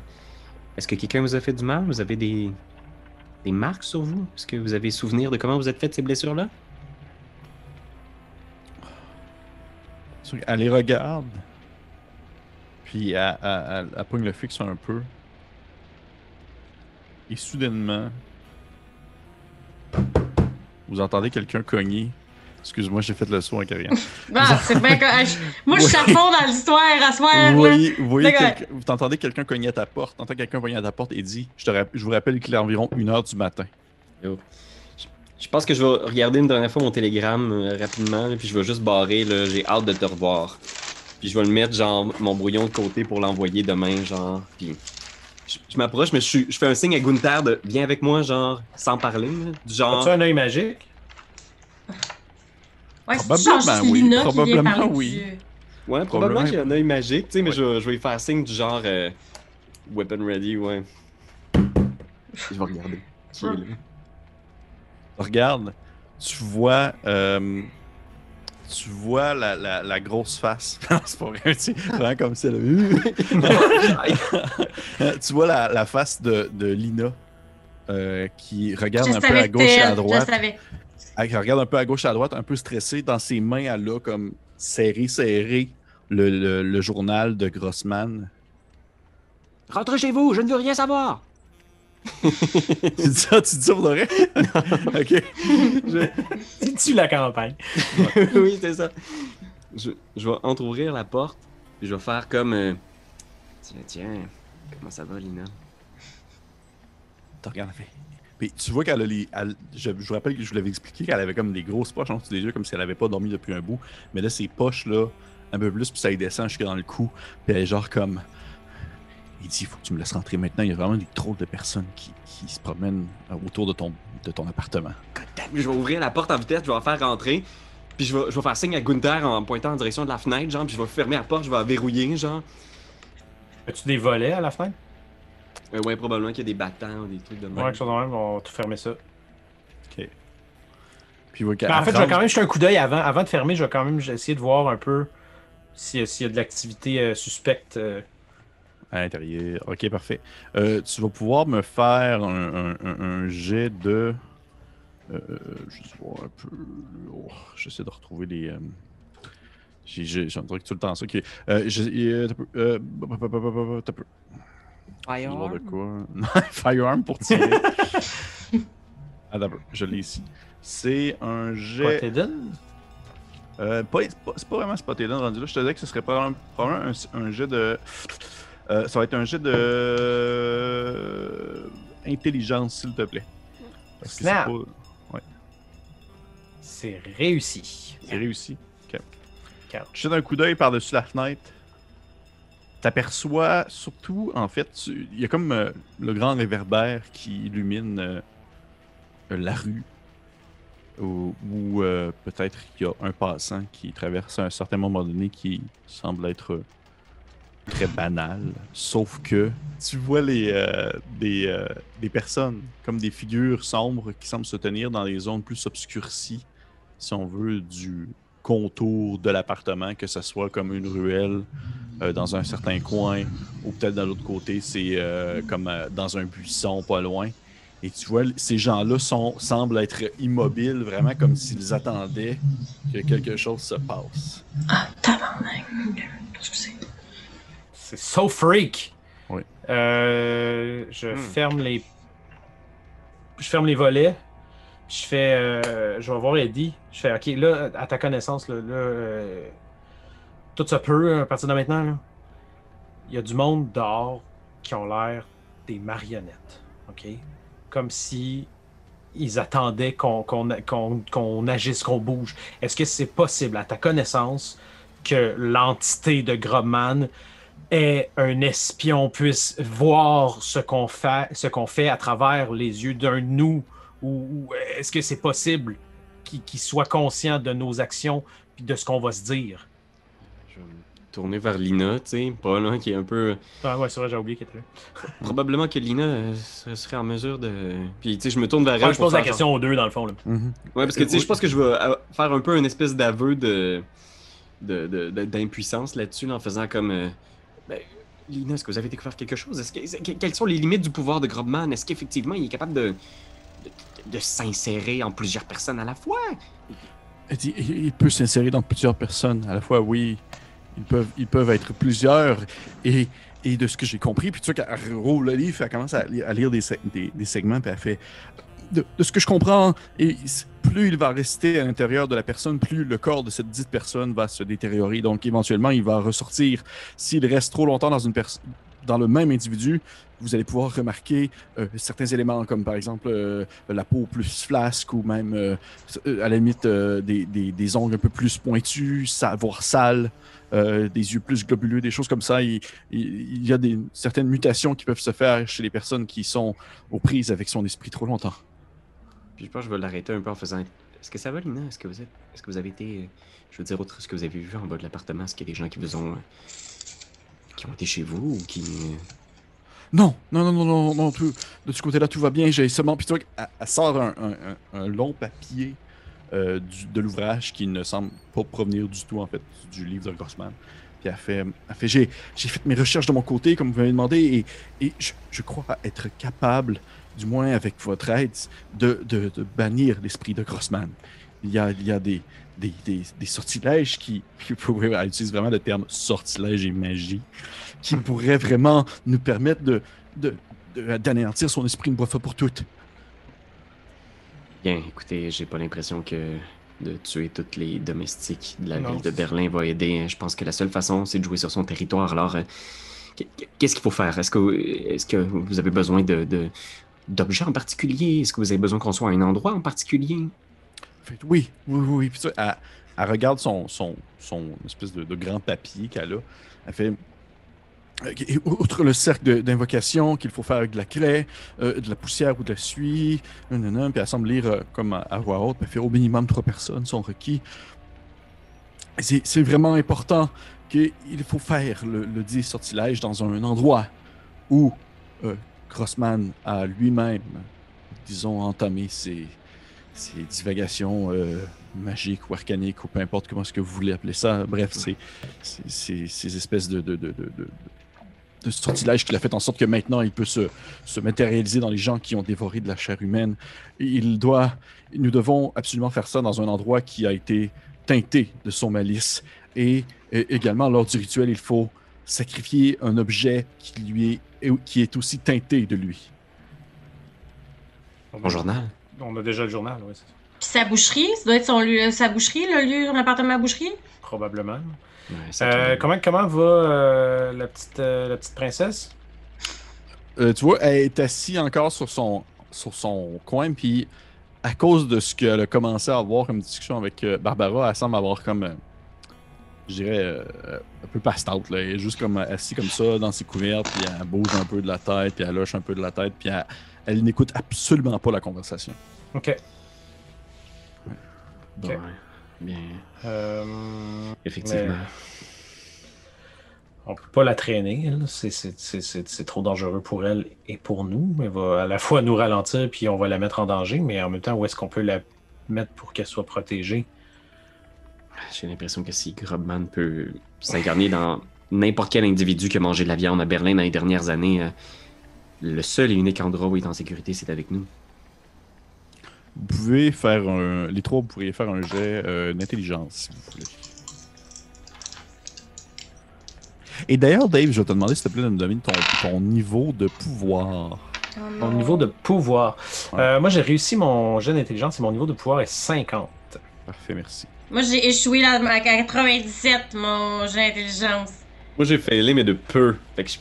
Est-ce que quelqu'un vous a fait du mal? Vous avez des, des marques sur vous? Est-ce que vous avez souvenir de comment vous êtes fait ces blessures-là? Elle les regarde. Puis elle, elle, elle- elle pogne le fixe un peu. Et soudainement, vous entendez quelqu'un cogner. Excuse-moi, j'ai fait le saut en carrière. Bon, c'est bien Moi, je suis à fond dans l'histoire à soir. Vous voyez, vous, voyez entendez quelqu'un cogner à ta porte, t'entends quelqu'un cogner à ta porte et dit je, te rapp- je vous rappelle qu'il est environ 1h du matin. Je pense que je vais regarder une dernière fois mon télégramme euh, rapidement, puis je vais juste barrer, là, j'ai hâte de te revoir. Puis je vais le mettre, genre, mon brouillon de côté pour l'envoyer demain, genre, puis... Je, je m'approche, mais je, fais un signe à Gunther de « Viens avec moi, genre, sans parler, là, du genre... As-tu un œil magique? Ouais, Probablement, oui. Probablement, oui. du- Ouais, probablement Probablement. qu'il y a un œil magique, tu sais, mais Ouais. je, vais- je vais lui faire signe du genre euh, weapon ready, ouais. Je vais regarder. Là. Regarde, tu vois, euh, tu vois la, la- la grosse face. Non, c'est pas vrai, tu sais, vraiment comme ça. là. tu vois la, la face de, de Lina euh, qui regarde Je un peu à gauche et à elle, Je droite. savais. Elle regarde un peu à gauche et à droite, un peu stressée. Dans ses mains, elle a comme serré, serré le, le- le journal de Grossman. Rentrez chez vous, je ne veux rien savoir! tu dis ça, tu dis ça pour de vrai? ok. C'est-tu la campagne? oui, c'est ça. Je, je vais entrouvrir la porte, puis je vais faire comme... euh, Tiens, tiens, comment ça va, Lina? Tu regardes, elle fait- Puis tu vois qu'elle a les. elle- je, je vous rappelle que je vous l'avais expliqué qu'elle avait comme des grosses poches en dessous des yeux, comme si elle avait pas dormi depuis un bout. Mais là, ces poches-là, un peu plus, puis ça lui descend jusque dans le cou. Puis elle est genre comme. Il dit, il faut que tu me laisses rentrer maintenant. Il y a vraiment des trop de personnes qui, qui se promènent euh, autour de ton, de ton appartement. Je vais ouvrir la porte en vitesse, je vais la faire rentrer, puis je vais, je vais faire signe à Gunther en pointant en direction de la fenêtre, genre, puis je vais fermer la porte, je vais la verrouiller, genre. As-tu des volets à la fenêtre? Euh, ouais, probablement qu'il y a des battants ou des trucs de même. Ouais, quelque chose de même, on va tout fermer ça. Ok. Puis qu'elle Ben, en fait, je vais quand même jeter un coup d'œil avant, avant de fermer. Je vais quand même essayer de voir un peu s'il y, a- s'il y a de l'activité euh, suspecte. euh. À l'intérieur. Ok, parfait. Euh, tu vas pouvoir me faire un, un- un- un jet de. Euh, juste voir un peu. Oh, J'essaie de retrouver les. euh, J'ai un truc tout le temps ça. Euh, j'ai- voir de quoi. Firearm pour tirer. ah, d'abord, je l'ai ici. C'est un jet. Potéden? Euh, pas- c'est pas, vraiment Spotted rendu là. Je te disais que ce serait probablement, probablement un, un jet de. euh, ça va être un jet de. euh, intelligence, s'il te plaît. Parce que c'est. C'est réussi. C'est réussi. Ok. Quatre. Je jette un coup d'œil par-dessus la fenêtre. T'aperçois surtout, en fait, il y a comme euh, le grand réverbère qui illumine euh, euh, la rue. Euh, peut-être qu'il y a un passant qui traverse à un certain moment donné qui semble être très banal. Sauf que tu vois les, des, des personnes comme des figures sombres qui semblent se tenir dans les zones plus obscurcies, si on veut, du contour de l'appartement, que ce soit comme une ruelle euh, dans un certain coin, ou peut-être dans l'autre côté, c'est euh, comme euh, dans un buisson pas loin. Et tu vois, ces gens-là semblent être immobiles, vraiment comme s'ils attendaient que quelque chose se passe. Ah. C'est so freak! Oui. Euh, je Hmm. ferme les. Je ferme les volets. Je fais. euh, je vais voir Eddie. Je fais, ok, là, à ta connaissance, là, euh, tout ça peut à partir de maintenant. Il y a du monde dehors qui ont l'air des marionnettes. Ok? Comme si ils attendaient qu'on agisse, qu'on bouge. Est-ce que c'est possible, à ta connaissance, que l'entité de Grobman est un espion puisse voir ce qu'on fait, ce qu'on fait à travers les yeux d'un nous? Ou, ou est-ce que c'est possible qu'il soit conscient de nos actions puis de ce qu'on va se dire? Je vais me tourner vers Lina, tu sais, pas là, qui est un peu. Ah ouais, c'est vrai, j'ai oublié qu'elle était là. Probablement que Lina euh, serait en mesure de. Puis, tu sais, je me tourne vers elle. Ouais, je pose la question aux deux dans le fond là. Ouais, parce que tu sais, je pense que je vais euh, faire un peu une espèce d'aveu de de- de- de- d'impuissance là-dessus, là, en faisant comme. euh, ben, Lina, est-ce que vous avez découvert quelque chose? Est-ce que, est-ce que- quelles sont les limites du pouvoir de Grobman? Est-ce qu'effectivement il est capable de, de, s'insérer en plusieurs personnes à la fois? Il il peut s'insérer dans plusieurs personnes à la fois, oui. Ils peuvent, ils peuvent être plusieurs. Et, de ce que j'ai compris, puis tu vois qu'elle roule le livre, elle commence à à lire des, seg- des- des segments, puis elle fait. De, ce que je comprends, et plus il va rester à l'intérieur de la personne, plus le corps de cette dite personne va se détériorer. Donc éventuellement, il va ressortir. S'il reste trop longtemps dans une personne. Dans le même individu, vous allez pouvoir remarquer euh, certains éléments, comme par exemple euh, la peau plus flasque ou même euh, à la limite des, des- ongles un peu plus pointus, voire sales, des yeux plus globuleux, des choses comme ça. Il, y a des, certaines mutations qui peuvent se faire chez les personnes qui sont aux prises avec son esprit trop longtemps. Puis je pense que je vais l'arrêter un peu en faisant. Est-ce que ça va, Lina? Est-ce que vous êtes. Est-ce que vous avez été. Je veux dire, autre ce que vous avez vu en bas de l'appartement, est-ce qu'il y a des gens qui vous ont. Qui ont été chez vous ou qui. Non, non, non, non, non, non, tout- de ce côté-là, tout va bien. J'ai seulement. Puis tu vois qu'elle elle sort un, un- un- un long papier euh, du- de l'ouvrage qui ne semble pas provenir du tout, en fait, du livre de Grossman. Puis elle fait, elle fait j'ai fait mes recherches de mon côté, comme vous m'avez demandé, et, et je, je crois être capable, du moins avec votre aide, de, de- de bannir l'esprit de Grossman. Il y a, il y a des, des, des, des sortilèges qui, qui pourraient, elle utilise vraiment le terme sortilège et magie, qui pourraient vraiment nous permettre de, de, de- d'anéantir son esprit une bonne fois pour toutes. Bien, écoutez, j'ai pas l'impression que de tuer tous les domestiques de la Non, ville de Berlin va aider. Je pense que la seule façon, c'est de jouer sur son territoire. Alors, euh, qu- qu'est-ce qu'il faut faire? Est-ce que, est-ce que vous avez besoin de, de- d'objets en particulier? Est-ce que vous avez besoin qu'on soit à un endroit en particulier? Oui, oui, oui. Puis sais, elle, regarde son, son, son espèce de, grand papier qu'elle a. Elle fait. euh, et Outre le cercle d'invocation qu'il faut faire avec de la craie, euh, de la poussière ou de la suie, non, non, puis elle semble lire euh, comme à, voix haute, puis elle fait au minimum trois personnes sont requis. C'est vraiment important qu'il faut faire le, le dit sortilège dans un endroit où euh, Grossman a lui-même, disons, entamé ses, ces divagations euh, magiques ou arcaniques ou peu importe comment est-ce que vous voulez appeler ça. Bref, c'est ces espèces de, de, de, de, de- de sortilèges qu'il a fait en sorte que maintenant il peut se, se matérialiser dans les gens qui ont dévoré de la chair humaine. Il doit, nous devons absolument faire ça dans un endroit qui a été teinté de son malice. Et, et également, lors du rituel, il faut sacrifier un objet qui lui est, qui est aussi teinté de lui. On Mon journal. On a déjà le journal, oui, c'est ça. Puis sa boucherie, ça doit être son lieu, sa boucherie, le lieu, son appartement à boucherie? Probablement. Ouais, Euh, comment, comment va euh, la, petite, euh, la petite princesse? Euh, tu vois, elle est assise encore sur son, sur son coin, puis à cause de ce qu'elle a commencé à avoir comme discussion avec euh, Barbara, elle semble avoir comme, euh, je dirais, euh, un peu passe-out. là. Elle est juste comme assise comme ça dans ses couvertes, puis elle bouge un peu de la tête, puis elle lâche un peu de la tête, puis elle, elle n'écoute absolument pas la conversation. Ok. Bon, ok. ouais. Bien, Euh, effectivement. on peut pas la traîner, c'est trop dangereux pour elle et pour nous. Elle va à la fois nous ralentir, puis on va la mettre en danger, mais en même temps, où est-ce qu'on peut la mettre pour qu'elle soit protégée? J'ai l'impression que si Grobman peut s'incarner dans n'importe quel individu qui a mangé de la viande à Berlin dans les dernières années, euh, le seul et unique endroit où il est en sécurité, c'est avec nous. Vous pouvez faire un. Les trois, vous pourriez faire un jet euh, d'intelligence, si vous voulez. Et d'ailleurs, Dave, je vais te demander, s'il te plaît, de me donner ton, ton niveau de pouvoir. Mon niveau de pouvoir. Ouais. Euh, moi, j'ai réussi mon jet d'intelligence et mon niveau de pouvoir est 50. Parfait, merci. Moi, j'ai échoué là, à 97, mon jeu d'intelligence. Moi, j'ai failé, mais de peu. Fait que je...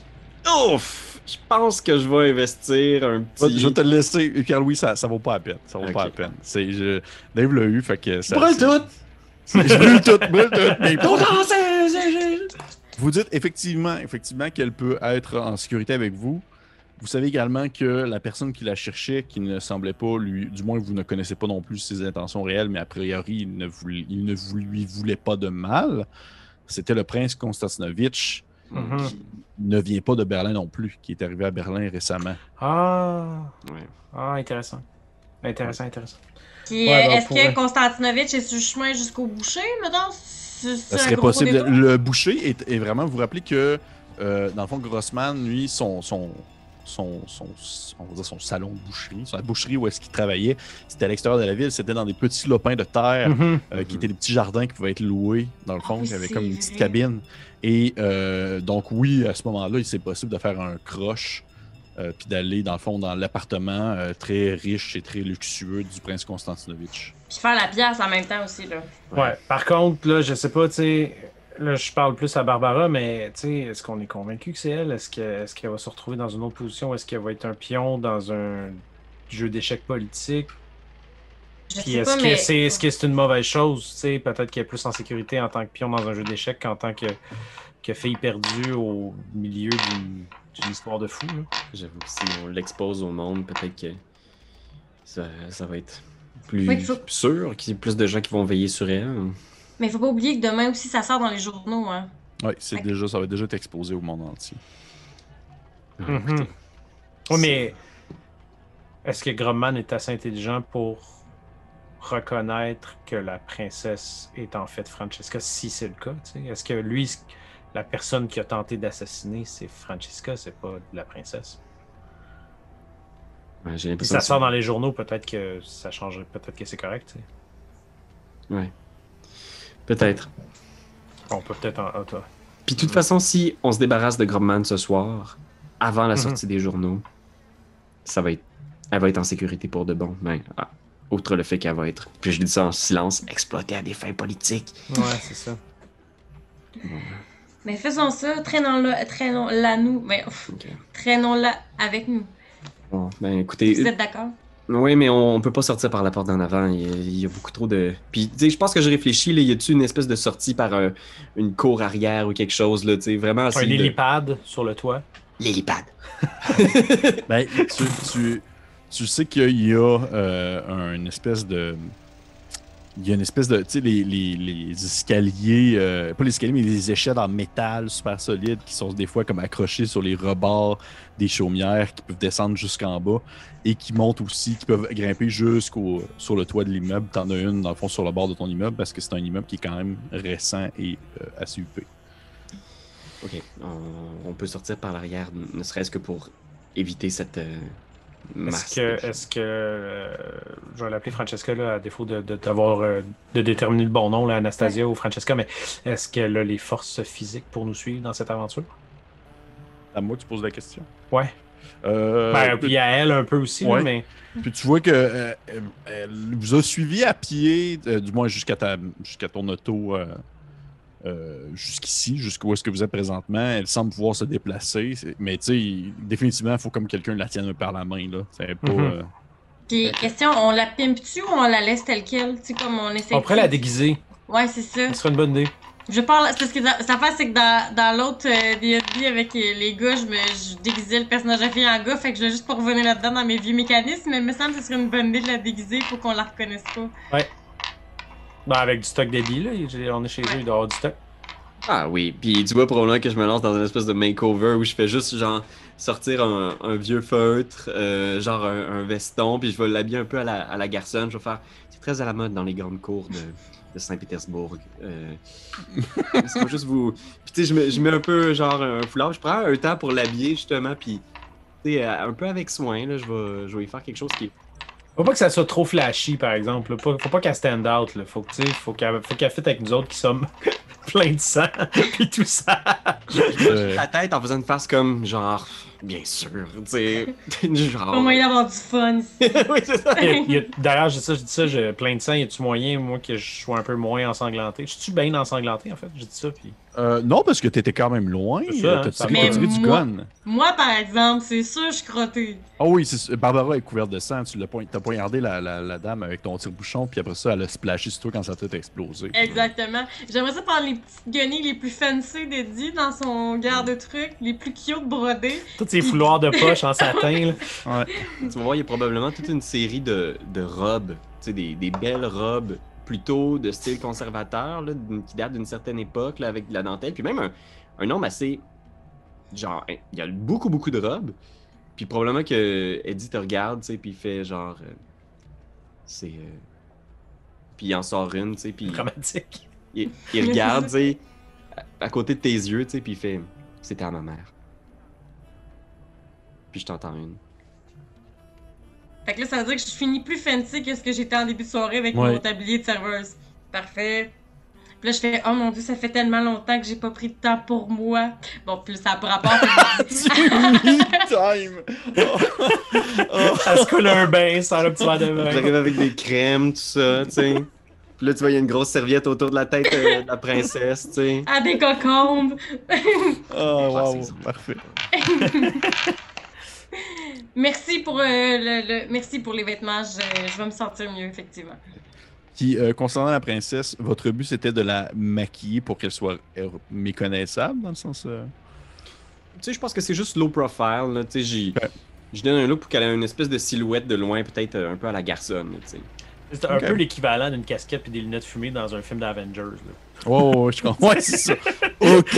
Ouf! Je pense que je vais investir un petit... Je vais te le laisser, Pierre-Louis, ça, ça vaut pas la peine. Ça vaut pas la peine. C'est, je- Dave l'a eu, fait que ça. Brûle c'est- tout! Je brûle tout, brûle tout. mais- Vous dites effectivement, effectivement qu'elle peut être en sécurité avec vous. Vous savez également que la personne qui la cherchait, qui ne semblait pas lui, du moins vous ne connaissez pas non plus ses intentions réelles, mais a priori il ne, vous, il ne vous lui voulait pas de mal. C'était le prince Konstantinovitch. Mhm. qui ne vient pas de Berlin non plus, qui est arrivé à Berlin récemment. Ah, Ouais. ah intéressant. Intéressant, intéressant. Ouais, ben, est-ce que Konstantinovitch est sur le chemin jusqu'au boucher, maintenant? Un serait possible. Le boucher est, est vraiment, vous vous rappelez que euh, dans le fond, Grossman, lui, son, son, son, son, on va dire son salon de boucherie, sa boucherie où est-ce qu'il travaillait, c'était à l'extérieur de la ville, c'était dans des petits lopins de terre. Mhm. euh, qui étaient des petits jardins qui pouvaient être loués, dans le fond, qui avaient c'est comme une petite cabine. Et euh, donc, oui, à ce moment-là, il c'est possible de faire un croche, euh, puis d'aller, dans le fond, dans l'appartement euh, très riche et très luxueux du prince Konstantinovitch. Puis faire la pièce en même temps aussi, là. Ouais. Par contre, là, je sais pas, tu sais. Là, je parle plus à Barbara, mais tu sais, est-ce qu'on est convaincu que c'est elle? Est-ce que- est-ce qu'elle va se retrouver dans une autre position? Est-ce qu'elle va être un pion dans un jeu d'échecs politique? Je Puis sais est-ce pas, que mais... c'est est-ce que c'est une mauvaise chose? Tu sais, peut-être qu'elle est plus en sécurité en tant que pion dans un jeu d'échecs qu'en tant que, que fille perdue au milieu d'une histoire de fou. J'avoue que si on l'expose au monde, peut-être que ça, ça va être plus Oui, faut- sûr qu'il y ait plus de gens qui vont veiller sur elle. Mais faut pas oublier que demain aussi, ça sort dans les journaux, hein. Oui, c'est déjà, ça va déjà être exposé au monde entier. Ah, Mhm. Oui, mais est-ce que Grumman est assez intelligent pour reconnaître que la princesse est en fait Francesca, si c'est le cas? Est-ce que lui, la personne qui a tenté d'assassiner, c'est Francesca, c'est pas la princesse? ouais, Si ça sort dans les journaux, peut-être que ça changerait, peut-être que c'est correct. Ouais. Peut-être. On peut peut-être en. toi. Puis de toute façon, si on se débarrasse de Grobman ce soir, avant la Mhm. sortie des journaux, ça va être, elle va être en sécurité pour de bon. Ben, ah, outre le fait qu'elle va être, puis je dis ça en silence, exploitée à des fins politiques. Ouais, c'est ça. Mais faisons ça, traînons-la, traînons-la nous. Mais, traînons-la avec nous. Bon, ben écoutez, Vous êtes d'accord? Oui, mais on, on peut pas sortir par la porte d'en avant. Il y, a, il y a beaucoup trop de. Puis, tu sais, je pense que je réfléchis. Là, y a-tu une espèce de sortie par un- une cour arrière ou quelque chose là, tu sais, vraiment. Un de- hélipad sur le toit? L'hélipad. Ben, tu, tu, tu sais qu'il y a euh, un- une espèce de. Il y a une espèce de. Tu sais, les, les, les escaliers, euh, pas les escaliers, mais les échelles en métal super solides qui sont des fois comme accrochés sur les rebords des chaumières qui peuvent descendre jusqu'en bas et qui montent aussi, qui peuvent grimper jusqu'au sur le toit de l'immeuble. T'en as une, dans le fond, sur le bord de ton immeuble parce que c'est un immeuble qui est quand même récent et euh, assez huppé. Ok, on, peut sortir par l'arrière, ne serait-ce que pour éviter cette euh. Est-ce que, est-ce que euh, je vais l'appeler Francesca là, à défaut de, de, d'avoir, euh, de déterminer le bon nom, là, Anastasia ou Francesca, mais est-ce qu'elle a les forces physiques pour nous suivre dans cette aventure? À moi, tu poses la question. Ouais. Euh, Ben, puis à elle un peu aussi, là, mais Puis tu vois que euh, elle vous a suivi à pied, euh, du moins jusqu'à ta jusqu'à ton auto euh, euh, jusqu'ici, jusqu'où est-ce que vous êtes présentement. Elle semble pouvoir se déplacer, mais tu sais, définitivement, il faut comme quelqu'un la tienne par la main là. C'est pas. Euh, Puis, question, on la pimpe-tu ou on la laisse telle qu'elle? Tu sais, comme on essaie on pourrait la déguiser. Ouais, c'est ça. Ce serait une bonne idée. Je parle, c'est parce que ça, ça fait, c'est que dans, dans l'autre euh, D&D avec euh, les gars, je me je déguisais le personnage de fille en gars, fait que je vais juste pour revenir là-dedans dans mes vieux mécanismes, mais il me semble que ce serait une bonne idée de la déguiser pour qu'on la reconnaisse pas. Ben, avec du stock d'Eddie, là, on est chez eux, il doit avoir du stock. Ah oui, puis tu vois probablement que je me lance dans une espèce de makeover où je fais juste genre sortir un, vieux feutre, euh, genre un, veston, puis je vais l'habiller un peu à la, à garçonne. Je vais faire. C'est très à la mode dans les grandes cours de, de Saint-Pétersbourg. Euh, Laissez-moi juste vous. Puis tu sais, je mets, je mets un peu genre un foulard. Je prends un temps pour l'habiller justement, puis tu sais, euh, un peu avec soin, là, je vais, je vais y faire quelque chose qui est. Faut pas que ça soit trop flashy, par exemple. Pas- Faut pas qu'elle stand out. Là. Faut faut qu'elle faut qu'elle fitte avec nous autres qui sommes plein de sang puis tout ça. euh, La tête en faisant une face comme genre, bien sûr, tu sais, genre. Pas moyen d'avoir du fun ici. oui, c'est ça. D'ailleurs, je je dis ça, j'ai plein de sang. Y a-tu moyen, moi, que je sois un peu moins ensanglanté? Je suis bien ensanglanté, en fait? J'ai dit ça, puis. euh, non, parce que t'étais quand même loin. Hein, T'as ça tiré, tiré du gun? Moi, par exemple, c'est sûr, je suis crotté. Ah oui, c'est sûr. Barbara est couverte de sang. Tu l'as point- t'as poignardé la, la, la dame avec ton tire-bouchon, puis après ça, elle a splashé sur toi quand sa tête a explosé. Exactement. J'aimerais ça prendre les petites guenilles les plus fancy d'Eddie dans son garde-truc, les plus cute brodés. Tous fouloirs de poche en satin, là. Tu vas voir, il y a probablement toute une série de, de robes, tu sais, des, des belles robes plutôt de style conservateur, là, qui datent d'une certaine époque, là, avec de la dentelle, puis même un, un nombre assez. Genre, hein, il y a beaucoup, beaucoup de robes, puis probablement que Eddie te regarde, tu sais, puis il fait genre. euh, c'est. euh, Puis il en sort une, tu sais, puis Dramatique. il, il regarde, tu sais, à, à côté de tes yeux, tu sais, puis il fait C'était à ma mère. Puis je t'entends une. Fait que là, ça veut dire que je finis plus fancy que ce que j'étais en début de soirée avec Ouais. mon tablier de serveuse. Parfait. Puis là, je fais, oh mon dieu, ça fait tellement longtemps que j'ai pas pris de temps pour moi. Bon, plus ça a pas rapport. fait que je dis- time! Elle se coule un bain sans le petit verre de vin. J'arrive avec des crèmes, tout ça, tu sais. Puis là, tu vois, il y a une grosse serviette autour de la tête euh, de la princesse, tu sais. à des cocombes. Oh, wow, Ah, c'est- parfait. Merci pour, euh, le, le- merci pour les vêtements. Je, je vais me sentir mieux, effectivement. Puis, euh, concernant la princesse, votre but c'était de la maquiller pour qu'elle soit euh, méconnaissable, dans le sens. euh, Tu sais, je pense que c'est juste low profile, là, tu sais. j'y- Ouais. Je donne un look pour qu'elle ait une espèce de silhouette de loin, peut-être un peu à la garçonne, là, tu sais. C'est un peu l'équivalent d'une casquette et des lunettes fumées dans un film d'Avengers. là. Oh, oh, je comprends. Ouais, c'est ça. Ok,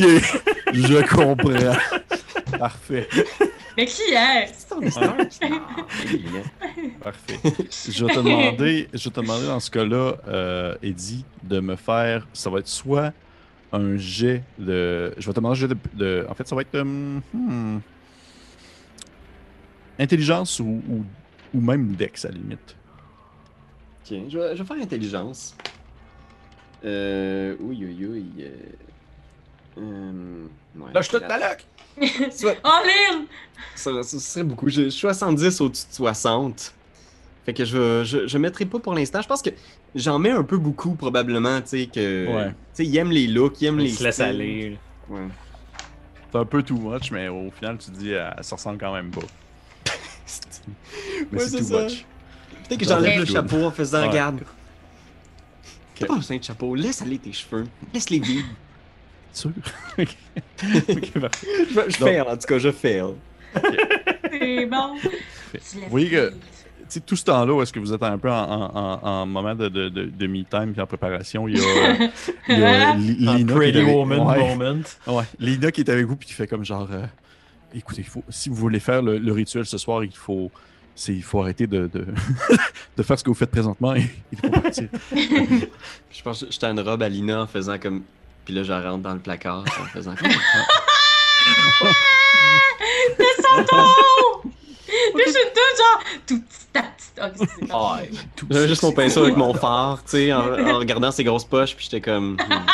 je comprends. Parfait, Mais qui est? C'est ton histoire. Ah, parfait. Je vais te demander, je vais te demander dans ce cas-là, euh, Eddie, de me faire. Ça va être soit un jet de. Je vais te demander un jet de. de- en fait, ça va être. euh, hmm, intelligence ou, ou, ou même Dex à la limite. Ok, je vais, je vais faire intelligence. Euh. Oui, oui, oui. Euh... euh, ouais, Lâche toute la- ta loc! Oh, Lynn! Ça, ça serait beaucoup. J'ai 70 au-dessus de 60. Fait que je, je, je mettrai pas pour l'instant. Je pense que j'en mets un peu beaucoup, probablement, tu sais, que... Ouais. Tu sais, il aime les looks, il aime les Il se laisse aller. Ouais. C'est un peu too much, mais au final, tu te dis, euh, ça ressemble quand même pas. Mais Ouais, c'est too ça. much. Peut-être que j'enlève le chapeau en faisant, Ouais. regarde. T'as pas besoin de chapeau, laisse aller tes cheveux. Laisse-les vivre. Je, je fail, en tout cas, je fail. C'est bon. Vous voyez que sais, tout ce temps-là, où est-ce que vous êtes un peu en, en- en- en moment de, de, de, de me-time puis en préparation, il y a, il y a Lina qui est avec- woman ouais, moment. ouais, Lina qui est avec vous puis qui fait comme genre, euh, écoutez, il faut, si vous voulez faire le, le rituel ce soir, il faut, c'est, il faut arrêter de, de, de faire ce que vous faites présentement et il faut partir. Je pense que j'étais une robe à Lina en faisant comme. Puis là, je rentre dans le placard en faisant comme. Tour! Puis je suis toute genre. Tout petit à petit. Ok, c'est Ah. J'avais juste mon pinceau avec mon phare, tu sais, en, en regardant ses grosses poches, puis j'étais comme. hmm.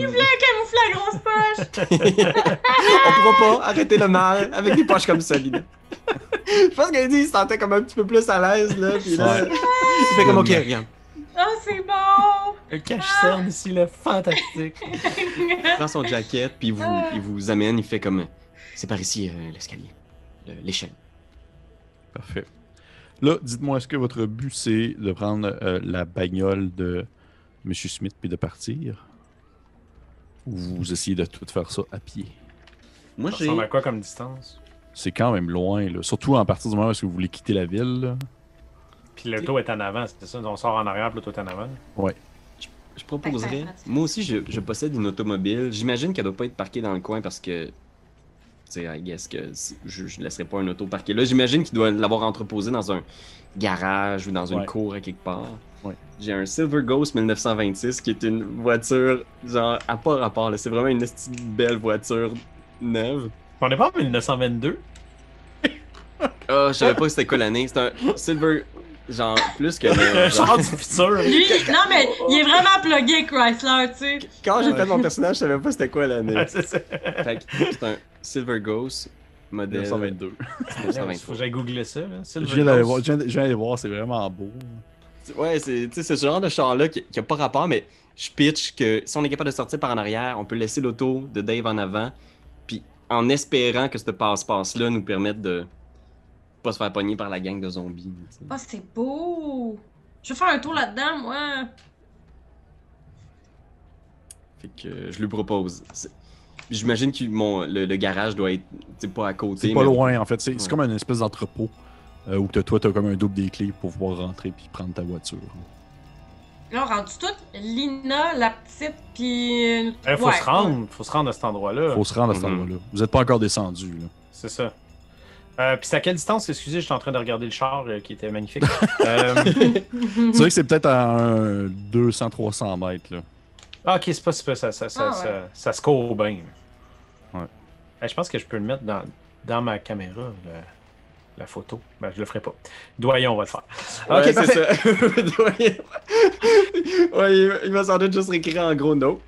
Il voulait camoufler la grosse poche. On pourra pas arrêter le mal avec des poches comme ça, Lina. Je pense qu'elle dit il se sentait comme un petit peu plus à l'aise, là, puis là. Ouais. Il fait comme, ok, regarde. Oh, c'est bon! Un cache-cerne ici, là, fantastique. Il prend son jacket, puis il vous, il vous amène, il fait comme. C'est par ici, euh, l'escalier. Le- L'échelle. Parfait. Là, dites-moi, est-ce que votre but, c'est de prendre euh, la bagnole de M. Smith puis de partir? Ou vous essayez de tout faire ça à pied? Moi, Ça j'ai. ressemble à quoi comme distance? C'est quand même loin, là. Surtout à partir du moment où vous voulez quitter la ville. là. Puis le taux est en avant, c'est ça? On sort en arrière, puis le taux est en avant. Je proposerais. Ouais, Moi aussi, je, je possède une automobile. J'imagine qu'elle doit pas être parquée dans le coin parce que. Tu sais, I guess que je, je laisserai pas un auto parqué là. J'imagine qu'il doit l'avoir entreposé dans un garage ou dans une Ouais. cour à quelque part. Ouais. J'ai un Silver Ghost 1926 qui est une voiture, genre, à pas rapport. là. C'est vraiment une belle voiture neuve. On est pas en 1922? Ah, je savais pas c'était quoi l'année. C'est un Silver. Genre, plus que. le- genre- du futur. Lui, non, mais il est vraiment plugué, Chrysler, tu sais. Quand j'ai fait mon personnage, je savais pas c'était quoi l'année. C'est ça. Fait que c'est un Silver Ghost modèle 1922. Faut 1923. que j'aille googler ça. Là. Je viens d'aller voir, je viens- je viens d'aller voir, c'est vraiment beau. Ouais, c'est tu sais, c'est ce genre de char-là qui, qui a pas rapport, mais je pitch que si on est capable de sortir par en arrière, on peut laisser l'auto de Dave en avant, puis en espérant que ce passe-passe-là nous permette de pas se faire pogner par la gang de zombies. sais. Oh, c'est beau! Je vais faire un tour là-dedans, moi. Fait que euh, je lui propose. J'imagine que mon, le, le garage doit être pas à côté. C'est pas mais- loin, en fait. C'est Ouais. comme une espèce d'entrepôt euh, où t'as- toi, t'as comme un double des clés pour pouvoir rentrer puis prendre ta voiture. Là, on rendu tout. Lina, la petite, puis. euh, Il faut ouais, se rendre, faut se rendre à cet endroit-là. Faut se rendre à cet Mhm. endroit-là. Vous êtes pas encore descendu, là. C'est ça. Euh, Puis c'est à quelle distance, excusez, j'étais en train de regarder le char euh, qui était magnifique. Euh, C'est vrai que c'est peut-être à un 200-300 mètres, là. ah, ok, c'est pas, c'est pas ça, ça, ça, Ah, ça, ouais. ça score bien. Ouais. Eh, je pense que je peux le mettre dans, dans ma caméra, le- la photo. Ben, je le ferai pas. Doyon, on va le faire. Ouais, ok, c'est ça. ouais, Ouais, il, il m'a sans doute juste écrit en gros no.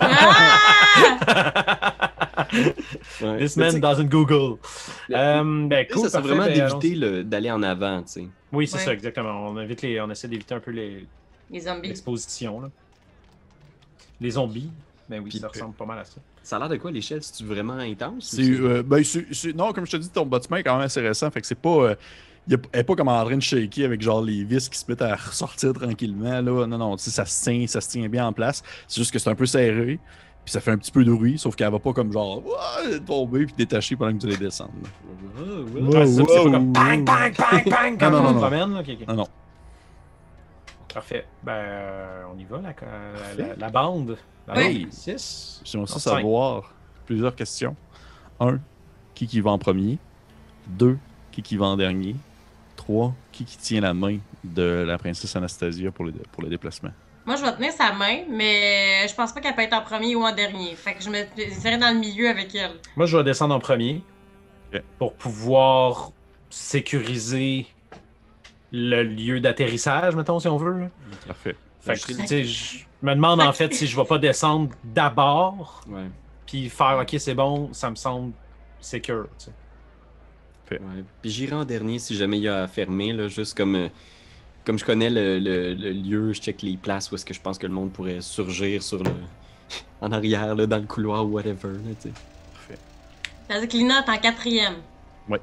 Ah! Ouais. This man doesn't Google. le- Euh, ben, ça, cool, ça parfait, vraiment ben, d'éviter d'aller en avant, tu sais. Oui, c'est Ouais. ça, exactement. On, évite les, on essaie d'éviter un peu les- Les zombies. l'exposition. là. Les zombies. Ben oui, ça ressemble pas mal à ça. Ça a l'air de quoi l'échelle? C'est-tu vraiment intense? C'est, euh, ben, c'est- c'est- non, comme je te dis, ton bâtiment est quand même assez récent. Fait que c'est pas. euh, elle est pas comme en train de shaker avec genre les vis qui se mettent à ressortir tranquillement. Là. Non, non, ça se tient, ça se tient bien en place. C'est juste que c'est un peu serré. Puis ça fait un petit peu de bruit, sauf qu'elle va pas comme genre tomber puis détacher pendant que tu les. Oh, oh. Ah, c'est ça, puis c'est pas comme bang, bang, bang, bang quand Non, non, on promène. Non, non. Parfait. Ben, euh, on y va, la, la, la- la bande. La Oui. bande 6. J'aimerais ça savoir plusieurs questions. Un, qui qui va en premier? Deux, qui qui va en dernier? Trois, qui qui tient la main de la princesse Anastasia pour le, pour le déplacement? Moi, je vais tenir sa main, mais je pense pas qu'elle peut être en premier ou en dernier. Fait que je me serai dans le milieu avec elle. Moi, je vais descendre en premier pour pouvoir sécuriser le lieu d'atterrissage, mettons, si on veut. Parfait. Fait Je que, serai- tu sais, je me demande en fait si je vais pas descendre d'abord, puis faire OK, c'est bon, ça me semble secure. Ouais. Puis j'irai en dernier si jamais il y a à fermer, là, juste comme, euh, comme je connais le, le- le lieu, je check les places où est-ce que je pense que le monde pourrait surgir sur le... en arrière, là, dans le couloir ou whatever. Là, sais. Ça dire que Lina est en quatrième. Ouais.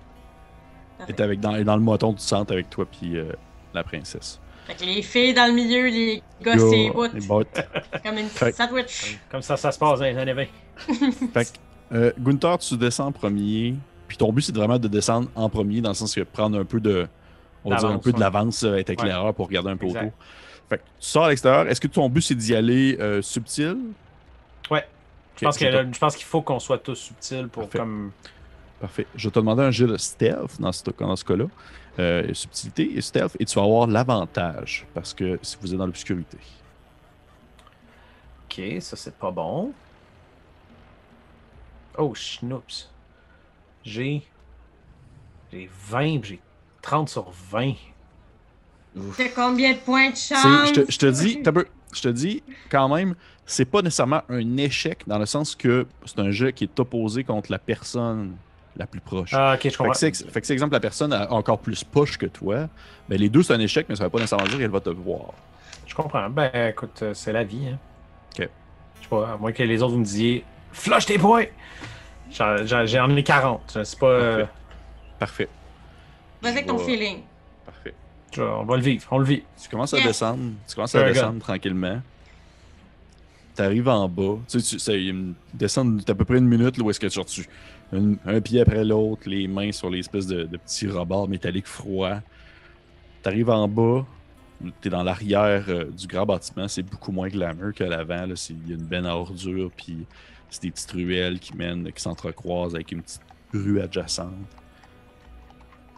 Parfait. est avec dans, dans le moton du centre avec toi puis euh, la princesse. Fait que les filles dans le milieu, les gars, c'est bout. les bottes. Comme une Fait- sandwich. Comme ça, ça se passe dans les années 20. fait que, euh, Gunther, tu descends en premier. Puis ton but, c'est vraiment de descendre en premier, dans le sens que prendre un peu de. On va dire un peu de l'avance, euh, être éclaireur pour regarder un peu Exact. autour. Fait que tu sors à l'extérieur. Est-ce que ton but, c'est d'y aller euh, subtil? Ouais. Je pense, que je qu'il faut qu'on soit tous subtils pour Parfait. comme. Parfait. Je vais te demander un jeu de stealth dans ce, dans ce cas-là. Euh, subtilité et stealth, et tu vas avoir l'avantage parce que si vous êtes dans l'obscurité. Ok, ça c'est pas bon. Oh, schnoops. J'ai. J'ai 20, puis j'ai 30 sur 20. T'as combien de points de chance? Je te, dis, je te dis quand même, c'est pas nécessairement un échec dans le sens que c'est un jeu qui est opposé contre la personne la plus proche. Ah, ok, je Fait comprends. que, c'est, fait que si, exemple, la personne a encore plus push que toi, ben les deux, c'est un échec, mais ça veut pas nécessairement dire qu'elle va te voir. Je comprends. Ben, écoute, euh, c'est la vie. Hein. Ok. Je sais pas, à moins que les autres vous me disiez Flush tes points J'ai emmené 40. Je sais pas. euh, Parfait. Vas-y avec ton Je vais- feeling. Parfait. je- on va le vivre, on le vit. Tu commences à descendre, tu commences à descendre tranquillement. Tu arrives en bas. Tu sais, tu- c'est une descente d'à peu près une minute là, où est-ce que tu reçu un, un pied après l'autre, les mains sur les espèces de, de petits rebords métalliques froids. Tu arrives en bas, tu es dans l'arrière euh, du grand bâtiment, c'est beaucoup moins glamour qu'à l'avant. là. C'est- Il y a une benne à ordures, puis c'est des petites ruelles qui mènent, qui s'entrecroisent avec une petite rue adjacente.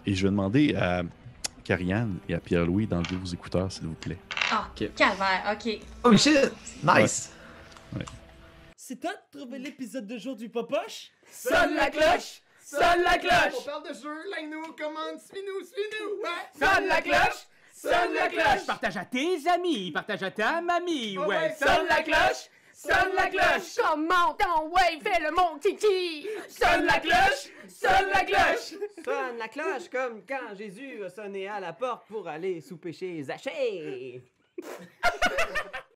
Et je vais demander à Carianne et à Pierre-Louis d'enlever vos écouteurs, s'il vous plaît. Ah, Ok. calvaire, ok. Oh shit Nice C'est toi de trouver l'épisode de jour du Popoche? Sonne la cloche! Sonne la On cloche! parle de jeu, like-nous, commande, suis-nous, suis-nous, ouais! Sonne la cloche! Sonne la cloche! Partage à tes amis, partage à ta mamie, Oh ouais, Sonne la cloche! Sonne la cloche! Comment ton ouais, fais le mon kiki! Sonne la cloche! Sonne la cloche! Sonne la cloche comme quand Jésus a sonné à la porte pour aller souper chez Zachée.